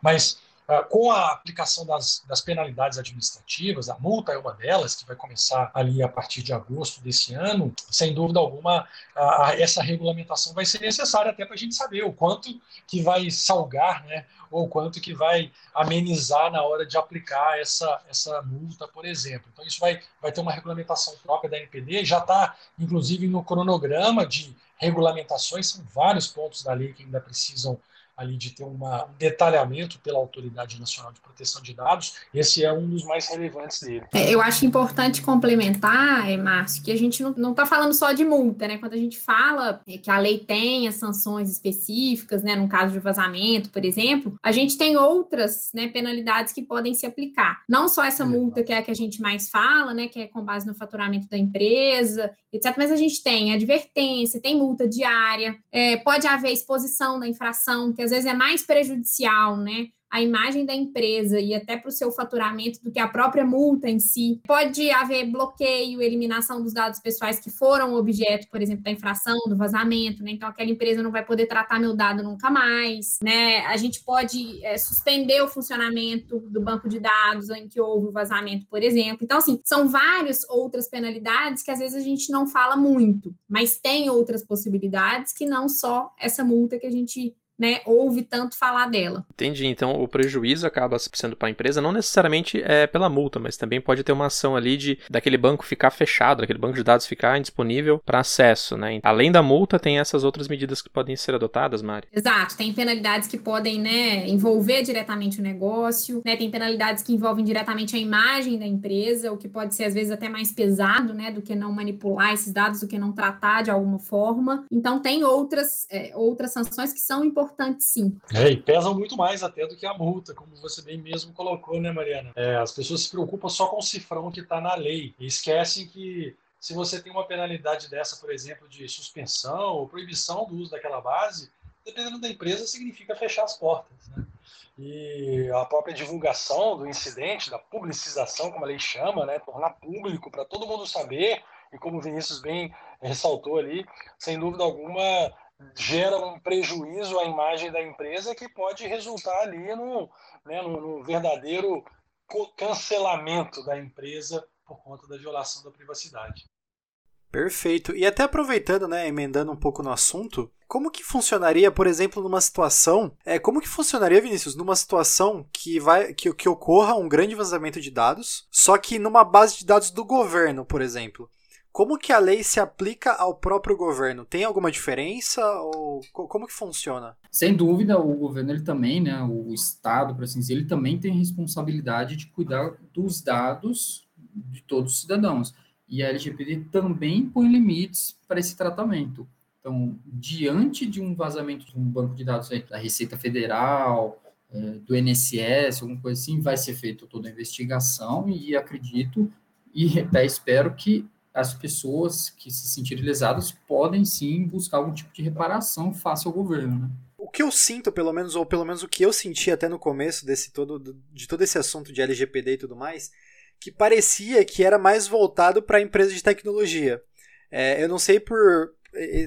Speaker 5: Mas com a aplicação das, das, penalidades administrativas, a multa é uma delas, que vai começar ali a partir de agosto desse ano, sem dúvida alguma, a, essa regulamentação vai ser necessária até para a gente saber o quanto que vai salgar, né, ou quanto que vai amenizar na hora de aplicar essa, essa multa, por exemplo. Então, isso vai, vai ter uma regulamentação própria da NPD, já está, inclusive, no cronograma de regulamentações, são vários pontos da lei que ainda precisam ali de ter uma, um detalhamento pela Autoridade Nacional de Proteção de Dados, esse é um dos mais relevantes dele.
Speaker 3: É, eu acho importante complementar, é, Márcio, que a gente não está falando só de multa, né? Quando a gente fala que a lei tem as sanções específicas, né, no caso de vazamento, por exemplo, a gente tem outras né, penalidades que podem se aplicar. Não só essa multa que é a que a gente mais fala, né, que é com base no faturamento da empresa, etc. Mas a gente tem advertência, tem multa diária, é, pode haver exposição da infração, que às vezes é mais prejudicial, né? a imagem da empresa e até para o seu faturamento do que a própria multa em si. Pode haver bloqueio, eliminação dos dados pessoais que foram objeto, por exemplo, da infração, do vazamento, né? Então aquela empresa não vai poder tratar meu dado nunca mais, né? A gente pode é, suspender o funcionamento do banco de dados em que houve o vazamento, por exemplo. Então, assim, são várias outras penalidades que às vezes a gente não fala muito, mas tem outras possibilidades que não só essa multa que a gente né, ouve tanto falar dela.
Speaker 2: Entendi. Então o prejuízo acaba sendo para a empresa, não necessariamente é pela multa, mas também pode ter uma ação ali de daquele banco ficar fechado, daquele banco de dados ficar indisponível para acesso, né? Além da multa, tem essas outras medidas que podem ser adotadas, Mari.
Speaker 3: Exato. Tem penalidades que podem, né, envolver diretamente o negócio, né? Tem penalidades que envolvem diretamente a imagem da empresa, o que pode ser às vezes até mais pesado, né, do que não manipular esses dados, do que não tratar de alguma forma. Então tem outras é, outras sanções que são importantes importante, sim.
Speaker 5: É, e pesam muito mais até do que a multa, como você bem mesmo colocou, né, Mariana? É, as pessoas se preocupam só com o cifrão que está na lei e esquecem que se você tem uma penalidade dessa, por exemplo, de suspensão ou proibição do uso daquela base, dependendo da empresa, significa fechar as portas. Né? E a própria divulgação do incidente, da publicização, como a lei chama, né? tornar público para todo mundo saber, e como o Vinícius bem ressaltou ali, sem dúvida alguma, gera um prejuízo à imagem da empresa que pode resultar ali no, né, no, no verdadeiro cancelamento da empresa por conta da violação da privacidade.
Speaker 1: Perfeito. E até aproveitando, né, emendando um pouco no assunto, como que funcionaria, por exemplo, numa situação, é, como que funcionaria, Vinícius, numa situação que vai que, que ocorra um grande vazamento de dados, só que numa base de dados do governo, por exemplo? Como que a lei se aplica ao próprio governo? Tem alguma diferença ou como que funciona?
Speaker 4: Sem dúvida, o governo ele também, né, o estado, para assim dizer, ele também tem responsabilidade de cuidar dos dados de todos os cidadãos. E a LGPD também põe limites para esse tratamento. Então, diante de um vazamento de um banco de dados da Receita Federal, é, do INSS, alguma coisa assim, vai ser feita toda a investigação e acredito e até espero que as pessoas que se sentirem lesadas podem sim buscar algum tipo de reparação face ao governo, né?
Speaker 1: O que eu sinto, pelo menos, ou pelo menos o que eu senti até no começo desse todo, de todo esse assunto de LGPD e tudo mais, que parecia que era mais voltado para empresas de tecnologia. É, eu não sei por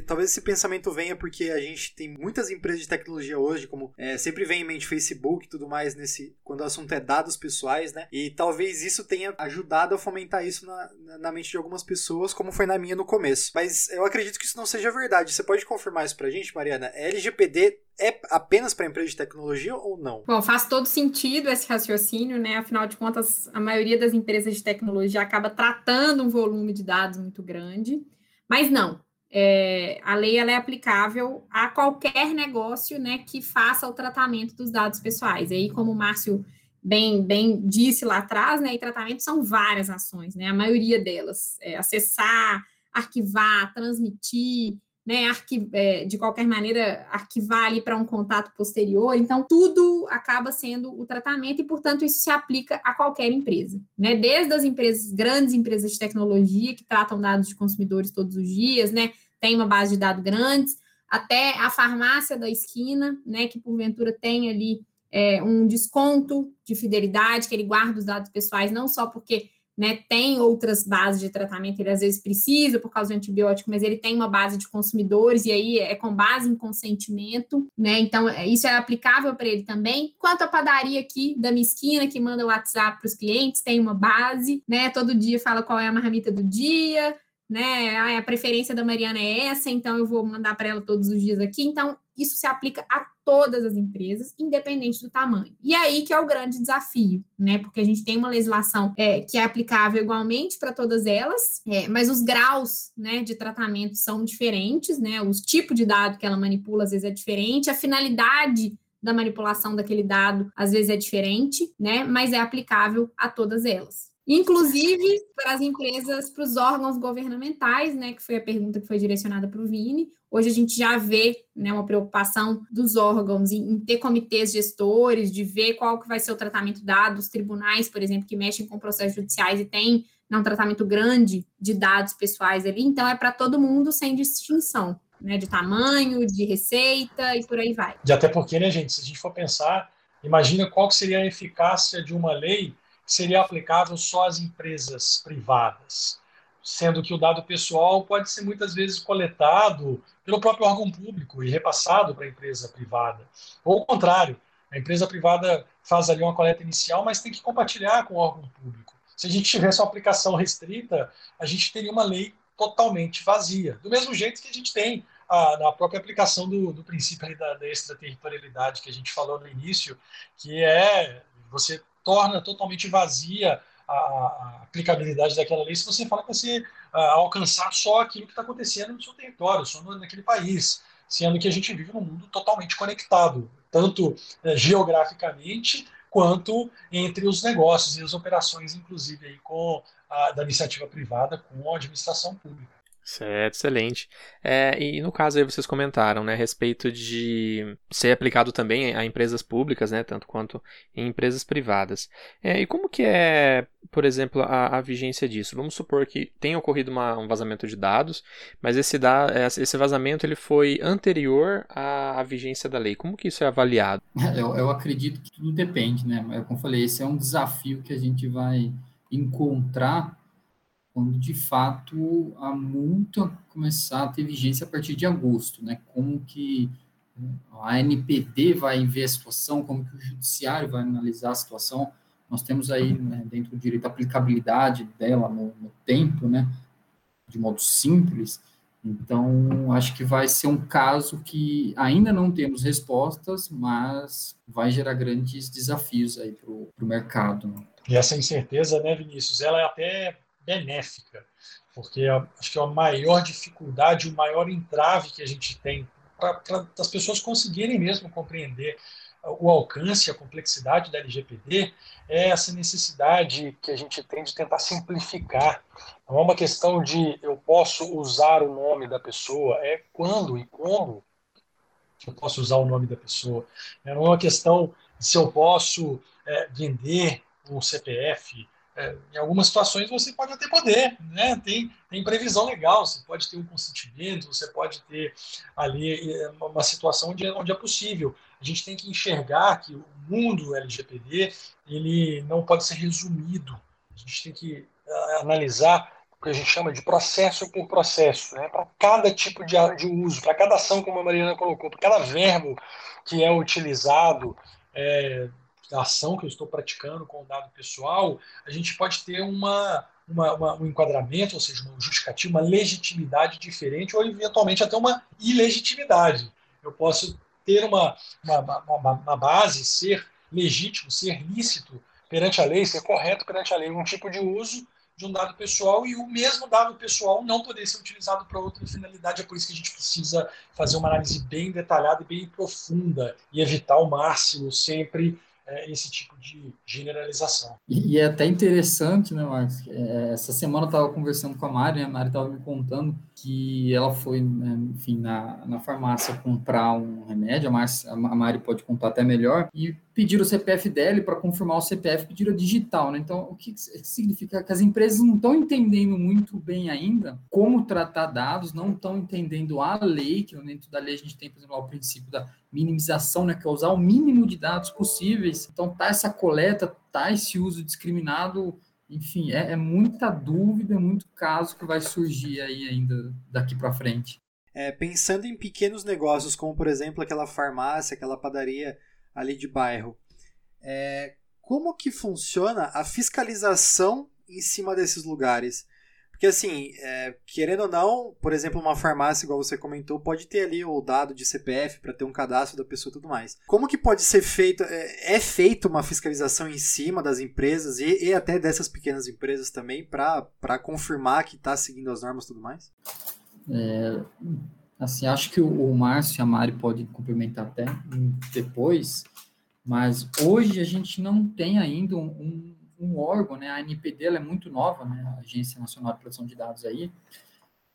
Speaker 1: talvez esse pensamento venha porque a gente tem muitas empresas de tecnologia hoje, como é, sempre vem em mente Facebook e tudo mais, nesse, quando o assunto é dados pessoais, né? E talvez isso tenha ajudado a fomentar isso na, na mente de algumas pessoas, como foi na minha no começo. Mas eu acredito que isso não seja verdade. Você pode confirmar isso pra gente, Mariana? LGPD é apenas para empresas de tecnologia ou não?
Speaker 3: Bom, faz todo sentido esse raciocínio, né? Afinal de contas, a maioria das empresas de tecnologia acaba tratando um volume de dados muito grande. Mas não, é, a lei ela é aplicável a qualquer negócio né, que faça o tratamento dos dados pessoais. E aí, como o Márcio bem, bem disse lá atrás, né, e tratamento são várias ações, né, a maioria delas, é acessar, arquivar, transmitir, né, é, de qualquer maneira, arquivar ali para um contato posterior. Então, tudo acaba sendo o tratamento e, portanto, isso se aplica a qualquer empresa, né? Desde as empresas, grandes empresas de tecnologia que tratam dados de consumidores todos os dias, né? Tem uma base de dados grandes, até a farmácia da esquina, né? Que porventura tem ali é, um desconto de fidelidade, que ele guarda os dados pessoais, não só porque né, tem outras bases de tratamento, ele às vezes precisa por causa do antibiótico, mas ele tem uma base de consumidores e aí é com base em consentimento, né? Então, é, isso é aplicável para ele também. Quanto à padaria aqui da minha esquina, que manda o WhatsApp para os clientes, tem uma base, né? Todo dia fala qual é a marmita do dia, né? Ah, a preferência da Mariana é essa, então eu vou mandar para ela todos os dias aqui. Então, isso se aplica a todas as empresas, independente do tamanho. E aí que é o grande desafio, né? Porque a gente tem uma legislação é, que é aplicável igualmente para todas elas, é, mas os graus né, de tratamento são diferentes, né? Os tipos de dado que ela manipula às vezes é diferente, a finalidade da manipulação daquele dado às vezes é diferente, né? Mas é aplicável a todas elas. Inclusive para as empresas, para os órgãos governamentais, né? Que foi a pergunta que foi direcionada para o Vini. Hoje a gente já vê né, uma preocupação dos órgãos em, em, ter comitês gestores, de ver qual que vai ser o tratamento dado, os tribunais, por exemplo, que mexem com processos judiciais e têm né, um tratamento grande de dados pessoais ali. Então, é para todo mundo sem distinção, né? De tamanho, de receita e por aí vai.
Speaker 5: E até porque, né, gente, se a gente for pensar, imagina qual seria a eficácia de uma lei seria aplicável só às empresas privadas, sendo que o dado pessoal pode ser muitas vezes coletado pelo próprio órgão público e repassado para a empresa privada. Ou o contrário, a empresa privada faz ali uma coleta inicial, mas tem que compartilhar com o órgão público. Se a gente tivesse uma aplicação restrita, a gente teria uma lei totalmente vazia. Do mesmo jeito que a gente tem a, na própria aplicação do, do princípio da, da extraterritorialidade que a gente falou no início, que é você torna totalmente vazia a, aplicabilidade daquela lei se você fala que você uh, alcançar só aquilo que está acontecendo no seu território, só no, naquele país, sendo que a gente vive num mundo totalmente conectado, tanto uh, geograficamente quanto entre os negócios e as operações, inclusive aí com a, da iniciativa privada com a administração pública.
Speaker 2: Certo, excelente. É, e no caso aí vocês comentaram, né, a respeito de ser aplicado também a empresas públicas, né, tanto quanto em empresas privadas. É, e como que é, por exemplo, a, a, vigência disso? Vamos supor que tenha ocorrido uma, um vazamento de dados, mas esse, da, esse vazamento ele foi anterior à, à, vigência da lei. Como que isso é avaliado?
Speaker 4: Eu, eu acredito que tudo depende, né? Como eu falei, esse é um desafio que a gente vai encontrar quando de fato a multa começar a ter vigência a partir de agosto, né? Como que a NPD vai ver a situação, como que o judiciário vai analisar a situação. Nós temos aí né, dentro do direito a aplicabilidade dela no, no, tempo, né? De modo simples. Então, acho que vai ser um caso que ainda não temos respostas, mas vai gerar grandes desafios aí para o mercado. Né?
Speaker 5: E essa incerteza, né, Vinícius, ela é até benéfica, porque acho que é a maior dificuldade, o maior entrave que a gente tem para as pessoas conseguirem mesmo compreender o alcance, a complexidade da LGPD é essa necessidade que a gente tem de tentar simplificar. Não é uma questão de eu posso usar o nome da pessoa, é quando e como eu posso usar o nome da pessoa. Não é uma questão se eu posso é, vender um CPF, é, em algumas situações você pode até poder, né? tem, tem previsão legal, você pode ter um consentimento, você pode ter ali é, uma situação onde, é, onde é possível. A gente tem que enxergar que o mundo LGPD ele não pode ser resumido. A gente tem que é, analisar o que a gente chama de processo por processo, né? para cada tipo de, de uso, para cada ação, como a Mariana colocou, para cada verbo que é utilizado, é, da ação que eu estou praticando com o dado pessoal, a gente pode ter uma, uma, uma, um enquadramento, ou seja, uma justificativa, uma legitimidade diferente, ou eventualmente até uma ilegitimidade. Eu posso ter uma, uma, uma, uma base, ser legítimo, ser lícito perante a lei, ser correto perante a lei, um tipo de uso de um dado pessoal e o mesmo dado pessoal não poder ser utilizado para outra finalidade. É por isso que a gente precisa fazer uma análise bem detalhada e bem profunda e evitar ao máximo sempre é, esse tipo de generalização.
Speaker 4: E, é até interessante, né, Marcos? É, essa semana eu estava conversando com a Mari, né? a Mari estava me contando que ela foi, né, enfim, na, na farmácia comprar um remédio, a Mari, a Mari pode contar até melhor, e pediram o CPF dela para confirmar o CPF, pediram a digital, né? Então, o que significa que as empresas não estão entendendo muito bem ainda como tratar dados, não estão entendendo a lei, que dentro da lei a gente tem, por exemplo, o princípio da minimização, né, que é usar o mínimo de dados possíveis. Então, tá essa coleta, tá esse uso discriminado, enfim, é, é muita dúvida, muito caso que vai surgir aí ainda daqui para frente.
Speaker 1: É, pensando em pequenos negócios, como por exemplo aquela farmácia, aquela padaria ali de bairro, é, como que funciona a fiscalização em cima desses lugares? Porque, assim, é, querendo ou não, por exemplo, uma farmácia, igual você comentou, pode ter ali o dado de CPF para ter um cadastro da pessoa e tudo mais. Como que pode ser feito? É, é feita uma fiscalização em cima das empresas e, e até dessas pequenas empresas também para confirmar que está seguindo as normas e tudo mais?
Speaker 4: É, assim, acho que o, o Márcio e a Mari podem complementar até depois, mas hoje a gente não tem ainda um, um um órgão, né? A NPD é muito nova, né? A Agência Nacional de Proteção de Dados aí,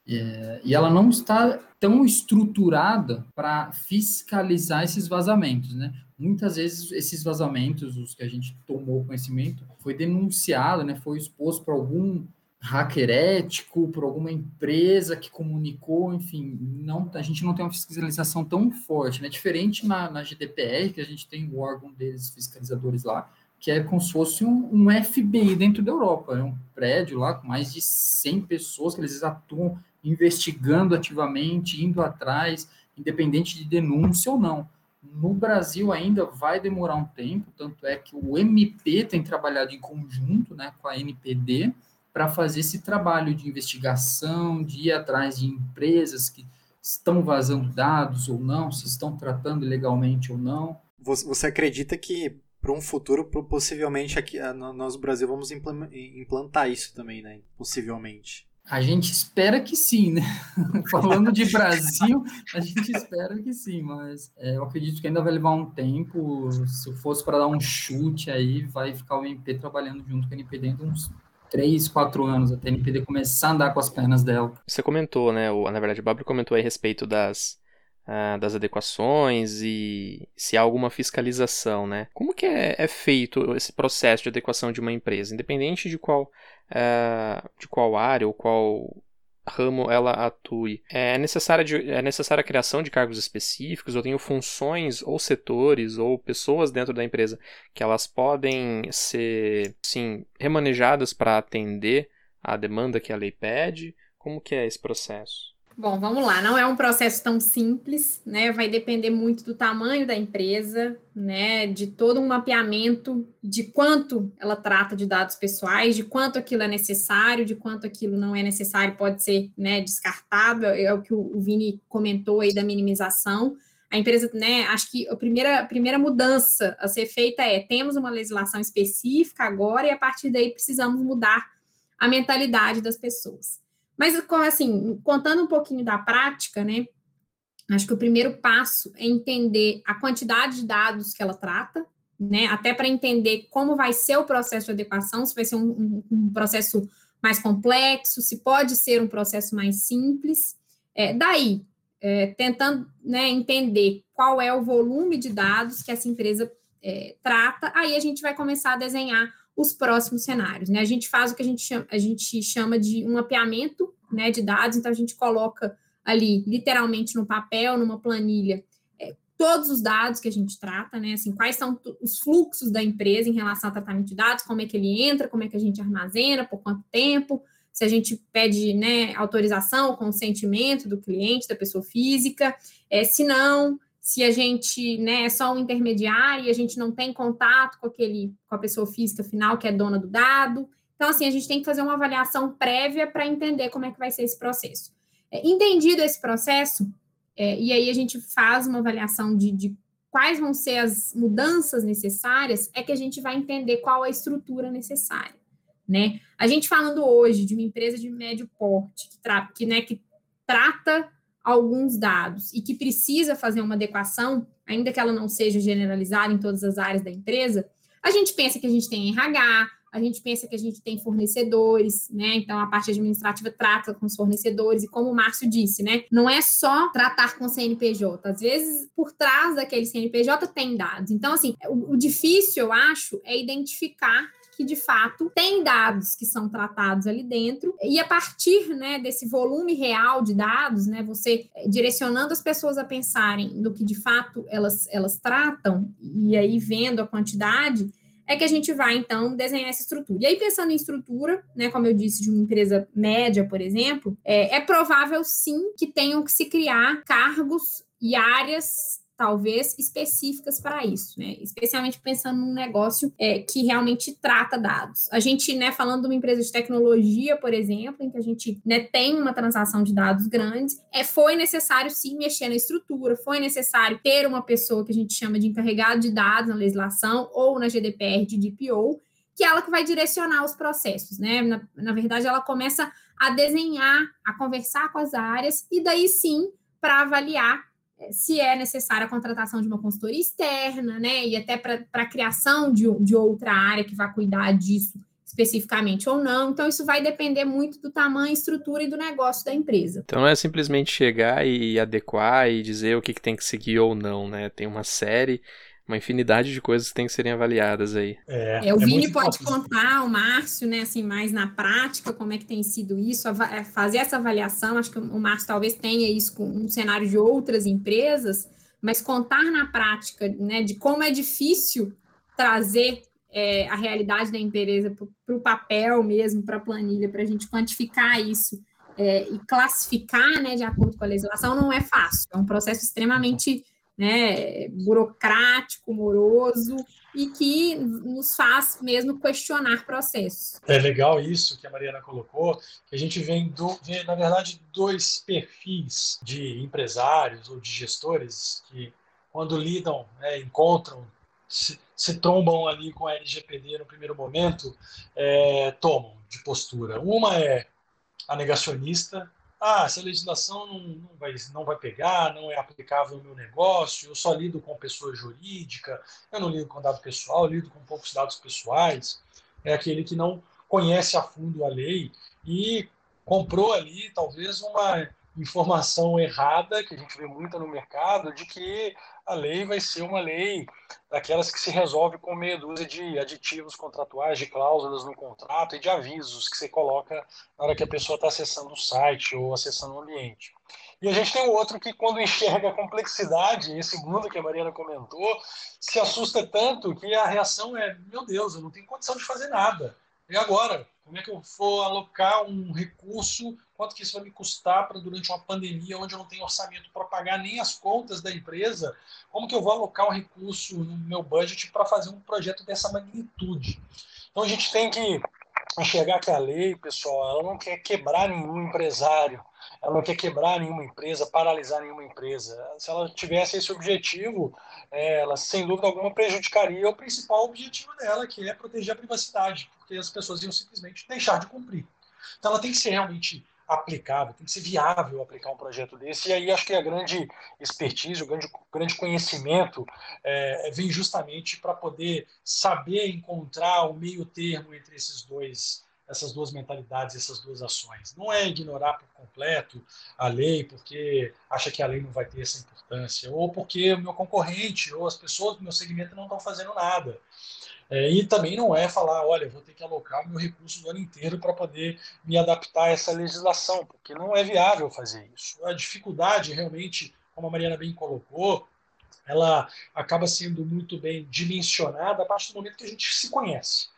Speaker 4: é, e ela não está tão estruturada para fiscalizar esses vazamentos, né? Muitas vezes esses vazamentos, os que a gente tomou conhecimento, foi denunciado, né? Foi exposto para algum hacker ético, por alguma empresa que comunicou, enfim, não, a gente não tem uma fiscalização tão forte, né? Diferente na, na GDPR, que a gente tem o órgão deles, fiscalizadores lá, que é como se fosse um, um, FBI dentro da Europa. É um prédio lá com mais de 100 pessoas que eles atuam investigando ativamente, indo atrás, independente de denúncia ou não. No Brasil ainda vai demorar um tempo, tanto é que o MP tem trabalhado em conjunto né, com a NPD para fazer esse trabalho de investigação, de ir atrás de empresas que estão vazando dados ou não, se estão tratando ilegalmente ou não.
Speaker 1: Você acredita que para um futuro, possivelmente aqui nós no Brasil vamos implantar isso também, né? Possivelmente.
Speaker 4: A gente espera que sim, né? Falando de Brasil, a gente espera que sim, mas é, eu acredito que ainda vai levar um tempo. Se fosse para dar um chute aí, vai ficar o MP trabalhando junto com a NPD dentro uns 3, 4 anos, até a NPD começar a andar com as pernas dela.
Speaker 2: Você comentou, né? O, na verdade, o Babro comentou aí a respeito das uh, das adequações e se há alguma fiscalização, né? Como que é, é feito esse processo de adequação de uma empresa, independente de qual, uh, de qual área ou qual ramo ela atue. É necessária, é necessária a criação de cargos específicos, eu tenho funções ou setores ou pessoas dentro da empresa que elas podem ser, sim, remanejadas para atender a demanda que a lei pede. Como que é esse processo?
Speaker 3: Bom, vamos lá. Não é um processo tão simples, né? Vai depender muito do tamanho da empresa, né? De todo um mapeamento de quanto ela trata de dados pessoais, de quanto aquilo é necessário, de quanto aquilo não é necessário, pode ser, né, descartado. É o que o Vini comentou aí da minimização. A empresa, né? Acho que a primeira, a primeira mudança a ser feita é temos uma legislação específica agora e a partir daí precisamos mudar a mentalidade das pessoas. Mas, assim, contando um pouquinho da prática, né? Acho que o primeiro passo é entender a quantidade de dados que ela trata, né? Até para entender como vai ser o processo de adequação, se vai ser um, um, um processo mais complexo, se pode ser um processo mais simples. É, daí, é, tentando né, entender qual é o volume de dados que essa empresa é, trata, aí a gente vai começar a desenhar os próximos cenários. Né? A gente faz o que a gente chama, a gente chama de um mapeamento né, de dados, então a gente coloca ali, literalmente no papel, numa planilha, é, todos os dados que a gente trata, né? Assim, quais são os fluxos da empresa em relação ao tratamento de dados, como é que ele entra, como é que a gente armazena, por quanto tempo, se a gente pede né, autorização, consentimento do cliente, da pessoa física, é, se não, se a gente né, é só um intermediário e a gente não tem contato com aquele com a pessoa física final que é dona do dado. Então, assim, a gente tem que fazer uma avaliação prévia para entender como é que vai ser esse processo. É, entendido esse processo, é, e aí a gente faz uma avaliação de, de quais vão ser as mudanças necessárias, é que a gente vai entender qual a estrutura necessária. Né? A gente falando hoje de uma empresa de médio porte que, tra que, né, que trata alguns dados e que precisa fazer uma adequação, ainda que ela não seja generalizada em todas as áreas da empresa, a gente pensa que a gente tem RH, a gente pensa que a gente tem fornecedores, né? Então a parte administrativa trata com os fornecedores, e como o Márcio disse, né? Não é só tratar com CNPJ, às vezes por trás daquele CNPJ tem dados. Então, assim, o, o difícil, eu acho, é identificar que de fato tem dados que são tratados ali dentro, e a partir né, desse volume real de dados, né, você eh, direcionando as pessoas a pensarem no que de fato elas, elas tratam, e aí vendo a quantidade, é que a gente vai, então, desenhar essa estrutura. E aí, pensando em estrutura, né, como eu disse, de uma empresa média, por exemplo, é, é provável, sim, que tenham que se criar cargos e áreas talvez específicas para isso, né? Especialmente pensando num negócio é, que realmente trata dados. A gente, né, falando de uma empresa de tecnologia, por exemplo, em que a gente né, tem uma transação de dados grandes, é, foi necessário sim mexer na estrutura, foi necessário ter uma pessoa que a gente chama de encarregado de dados na legislação ou na GDPR de DPO, que é ela que vai direcionar os processos, né? Na, na verdade, ela começa a desenhar, a conversar com as áreas, e daí sim para avaliar se é necessária a contratação de uma consultoria externa, né? E até para a criação de, de outra área que vai cuidar disso especificamente ou não. Então, isso vai depender muito do tamanho, estrutura e do negócio da empresa.
Speaker 2: Então, é simplesmente chegar e adequar e dizer o que, que tem que seguir ou não, né? Tem uma série uma infinidade de coisas que têm que serem avaliadas aí.
Speaker 3: É, é o é Vini pode contar, o Márcio, né, assim, mais na prática, como é que tem sido isso, é, fazer essa avaliação, acho que o Márcio talvez tenha isso com um cenário de outras empresas, mas contar na prática, né, de como é difícil trazer é, a realidade da empresa para o papel mesmo, para a planilha, para a gente quantificar isso é, e classificar, né, de acordo com a legislação, não é fácil, é um processo extremamente né, burocrático, moroso, e que nos faz mesmo questionar processos.
Speaker 5: É legal isso que a Mariana colocou, que a gente vê, do, vê na verdade, dois perfis de empresários ou de gestores que, quando lidam, né, encontram, se, se, trombam ali com a LGPD no primeiro momento, é, tomam de postura. Uma é a negacionista, ah, essa legislação não, não, vai, não vai pegar, não é aplicável no meu negócio, eu só lido com pessoa jurídica, eu não lido com dado pessoal, lido com poucos dados pessoais. É aquele que não conhece a fundo a lei e comprou ali talvez uma informação errada, que a gente vê muito no mercado, de que a lei vai ser uma lei daquelas que se resolve com meia dúzia de aditivos contratuais, de cláusulas no contrato e de avisos que você coloca na hora que a pessoa está acessando o site ou acessando o ambiente. E a gente tem o outro que, quando enxerga a complexidade, esse mundo que a Mariana comentou, se assusta tanto que a reação é: meu Deus, eu não tenho condição de fazer nada. E agora? Como é que eu vou alocar um recurso? Quanto que isso vai me custar para durante uma pandemia onde eu não tenho orçamento para pagar nem as contas da empresa? Como que eu vou alocar um recurso no meu budget para fazer um projeto dessa magnitude? Então a gente tem que enxergar que a lei, pessoal, ela não quer quebrar nenhum empresário, ela não quer quebrar nenhuma empresa, paralisar nenhuma empresa. Se ela tivesse esse objetivo, é, ela sem dúvida alguma prejudicaria o principal objetivo dela, que é proteger a privacidade, porque as pessoas iam simplesmente deixar de cumprir. Então ela tem que ser realmente aplicável, tem que ser viável aplicar um projeto desse. E aí acho que a grande expertise, o grande, grande conhecimento é, vem justamente para poder saber encontrar o meio termo entre esses dois essas duas mentalidades, essas duas ações. Não é ignorar por completo a lei porque acha que a lei não vai ter essa importância, ou porque o meu concorrente ou as pessoas do meu segmento não estão fazendo nada. É, e também não é falar, olha, vou ter que alocar meu recurso o ano inteiro para poder me adaptar a essa legislação, porque não é viável fazer isso. A dificuldade, realmente, como a Mariana bem colocou, ela acaba sendo muito bem dimensionada a partir do momento que a gente se conhece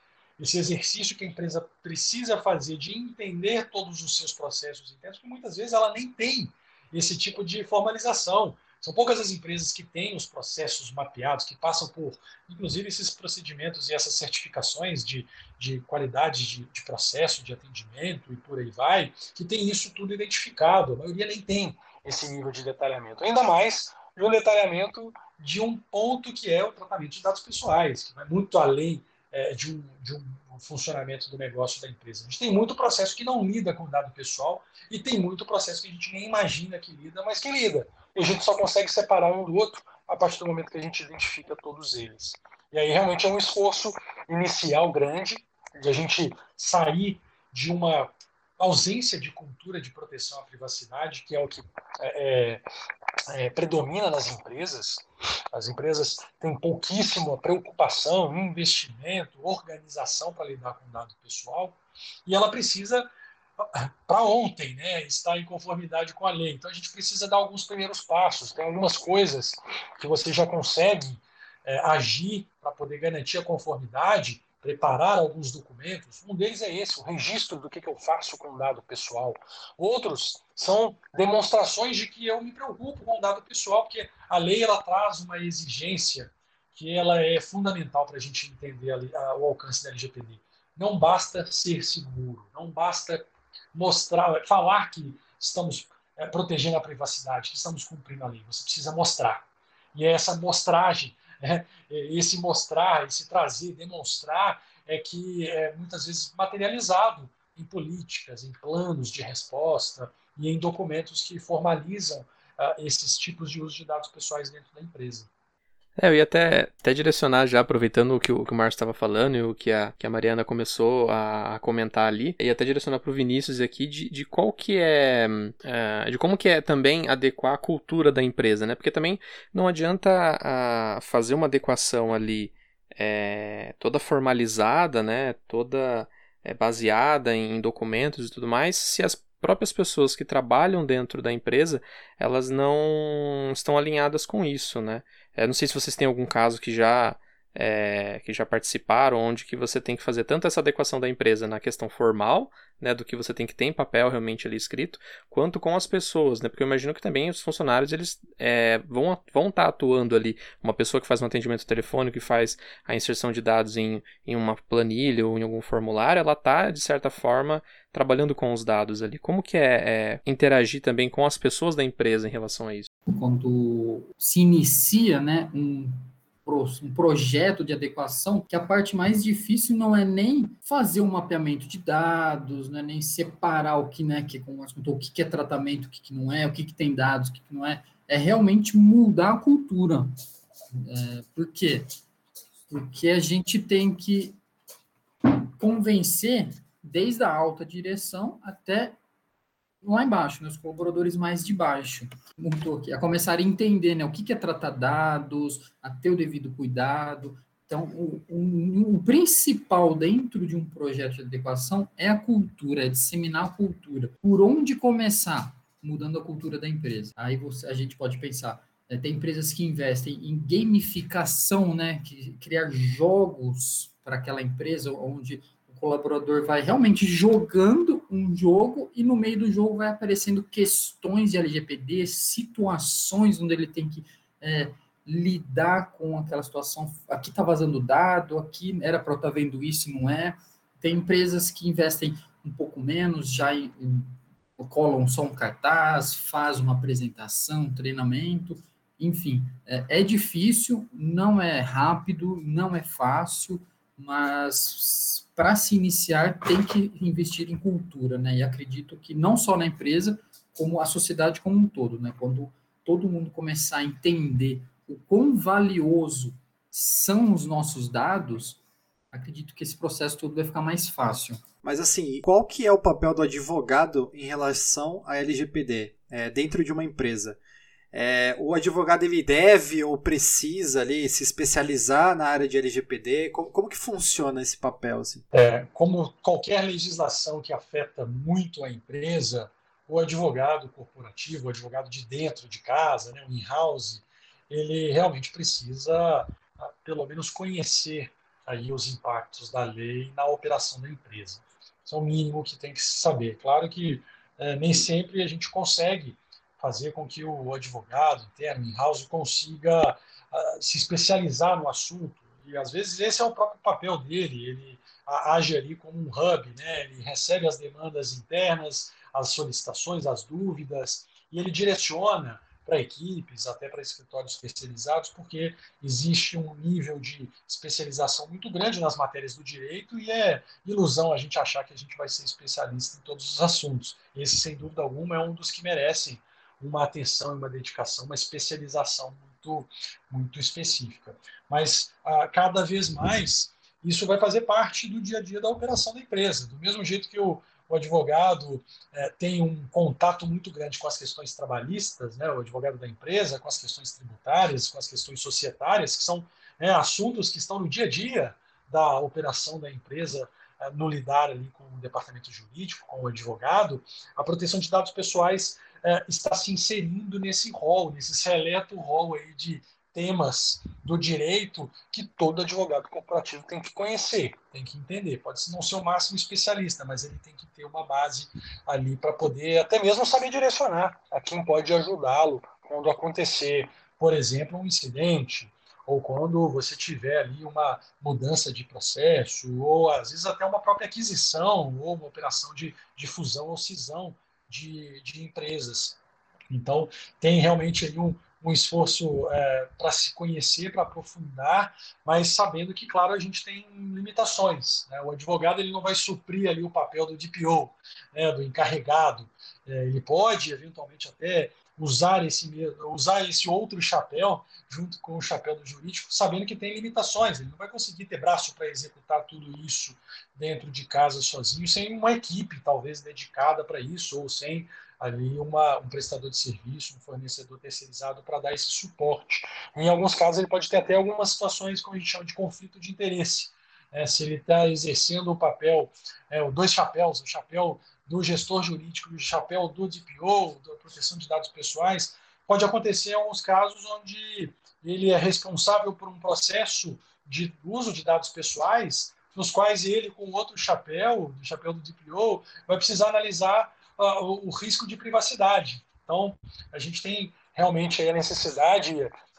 Speaker 5: esse exercício que a empresa precisa fazer de entender todos os seus processos internos, que muitas vezes ela nem tem esse tipo de formalização. São poucas as empresas que têm os processos mapeados, que passam por, inclusive, esses procedimentos e essas certificações de, de qualidade de, de processo, de atendimento e por aí vai, que tem isso tudo identificado. A maioria nem tem esse nível de detalhamento. Ainda mais de um detalhamento de um ponto que é o tratamento de dados pessoais, que vai muito além é, de, um, de um funcionamento do negócio da empresa. A gente tem muito processo que não lida com dado pessoal e tem muito processo que a gente nem imagina que lida, mas que lida. E a gente só consegue separar um do outro a partir do momento que a gente identifica todos eles. E aí realmente é um esforço inicial grande de a gente sair de uma ausência de cultura de proteção à privacidade, que é o que é, é, é, predomina nas empresas. As empresas têm pouquíssima preocupação, investimento, organização para lidar com dado pessoal, e ela precisa, para ontem, né, estar em conformidade com a lei. Então a gente precisa dar alguns primeiros passos. Tem algumas coisas que você já consegue é, agir para poder garantir a conformidade preparar alguns documentos. Um deles é esse, o registro do que, que eu faço com o dado pessoal. Outros são demonstrações de que eu me preocupo com o dado pessoal, porque a lei ela traz uma exigência que ela é fundamental para a gente entender a, a, o alcance da LGPD. Não basta ser seguro, não basta mostrar, falar que estamos é, protegendo a privacidade, que estamos cumprindo a lei. Você precisa mostrar. E é essa mostragem né? Esse mostrar, esse trazer, demonstrar é que é muitas vezes materializado em políticas, em planos de resposta e em documentos que formalizam uh, esses tipos de uso de dados pessoais dentro da empresa.
Speaker 2: É, eu ia até, até direcionar já, aproveitando o que o, que o Márcio estava falando e o que a, que a Mariana começou a, a comentar ali, e até direcionar para o Vinícius aqui de, de qual que é, é, de como que é também adequar a cultura da empresa, né? Porque também não adianta fazer uma adequação ali é, toda formalizada, né? Toda é, baseada em documentos e tudo mais, se as próprias pessoas que trabalham dentro da empresa, elas não estão alinhadas com isso, né? Eu não sei se vocês têm algum caso que já é, que já participaram, onde que você tem que fazer tanto essa adequação da empresa na questão formal, né, do que você tem que ter em papel realmente ali escrito, quanto com as pessoas, né, porque eu imagino que também os funcionários eles é, vão vão estar tá atuando ali, uma pessoa que faz um atendimento telefônico, que faz a inserção de dados em, em uma planilha ou em algum formulário, ela está de certa forma trabalhando com os dados ali. Como que é, é interagir também com as pessoas da empresa em relação a isso?
Speaker 4: Quando se inicia, né, um um projeto de adequação, que a parte mais difícil não é nem fazer um mapeamento de dados, não é nem separar o que, né, que como contou, o que é tratamento, o que não é, o que, tem dados, o que não é, é realmente mudar a cultura. É, por quê? Porque a gente tem que convencer desde a alta direção até lá embaixo, né, os colaboradores mais de baixo, a começar a entender né, o que é tratar dados, a ter o devido cuidado. Então, o, o, o, principal dentro de um projeto de adequação é a cultura, é disseminar a cultura. Por onde começar? Mudando a cultura da empresa. Aí você, a gente pode pensar, né, tem empresas que investem em gamificação, né, que criar jogos para aquela empresa onde colaborador vai realmente jogando um jogo e no meio do jogo vai aparecendo questões de LGPD, situações onde ele tem que é, lidar com aquela situação. Aqui está vazando dado, aqui era para eu estar tá vendo isso e não é. Tem empresas que investem um pouco menos, já em, em, colam só um cartaz, faz uma apresentação, um treinamento, enfim, é, é difícil, não é rápido, não é fácil, mas para se iniciar tem que investir em cultura, né? E acredito que não só na empresa, como a sociedade como um todo, né? Quando todo mundo começar a entender o quão valioso são os nossos dados, acredito que esse processo todo vai ficar mais fácil.
Speaker 1: Mas assim, qual que é o papel do advogado em relação à LGPD é, dentro de uma empresa? É, o advogado ele deve ou precisa ali se especializar na área de LGPD? Como, como que funciona esse papel? Assim?
Speaker 5: É, como qualquer legislação que afeta muito a empresa, o advogado corporativo, o advogado de dentro de casa, né, o in-house, ele realmente precisa, ah, pelo menos, conhecer aí os impactos da lei na operação da empresa. Isso é o mínimo que tem que se saber. Claro que é, nem sempre a gente consegue fazer com que o advogado interno, in-house, consiga uh, se especializar no assunto. E às vezes esse é o próprio papel dele, ele age ali como um hub, né? ele recebe as demandas internas, as solicitações, as dúvidas, e ele direciona para equipes, até para escritórios especializados, porque existe um nível de especialização muito grande nas matérias do direito e é ilusão a gente achar que a gente vai ser especialista em todos os assuntos. Esse, sem dúvida alguma, é um dos que merecem uma atenção, uma dedicação, uma especialização muito, muito específica. Mas ah, cada vez mais isso vai fazer parte do dia a dia da operação da empresa. Do mesmo jeito que o, o advogado é, tem um contato muito grande com as questões trabalhistas, né, o advogado da empresa, com as questões tributárias, com as questões societárias, que são né, assuntos que estão no dia a dia da operação da empresa é, no lidar ali com o departamento jurídico, com o advogado, a proteção de dados pessoais é, está se inserindo nesse rol, nesse seleto rol aí de temas do direito que todo advogado corporativo tem que conhecer, tem que entender. Pode não ser o máximo especialista, mas ele tem que ter uma base ali para poder até mesmo saber direcionar a quem pode ajudá-lo quando acontecer, por exemplo, um incidente, ou quando você tiver ali uma mudança de processo, ou às vezes até uma própria aquisição, ou uma operação de, de fusão ou cisão de, de empresas. Então, tem realmente aí um, um esforço é, para se conhecer, para aprofundar, mas sabendo que, claro, a gente tem limitações. Né? O advogado ele não vai suprir ali o papel do DPO, né, do encarregado. É, ele pode, eventualmente, até usar esse, usar esse outro chapéu junto com o chapéu do jurídico, sabendo que tem limitações. Ele não vai conseguir ter braço para executar tudo isso dentro de casa sozinho, sem uma equipe talvez dedicada para isso, ou sem ali uma, um prestador de serviço, um fornecedor terceirizado para dar esse suporte. Em alguns casos, ele pode ter até algumas situações, como a gente chama de conflito de interesse. É, se ele está exercendo o papel, é, dois chapéus, o chapéu do gestor jurídico e o chapéu do DPO, da proteção de dados pessoais, pode acontecer em alguns casos onde ele é responsável por um processo de uso de dados pessoais, nos quais ele, com outro chapéu, o chapéu do DPO, vai precisar analisar uh, o, o, risco de privacidade. Então, a gente tem realmente a necessidade,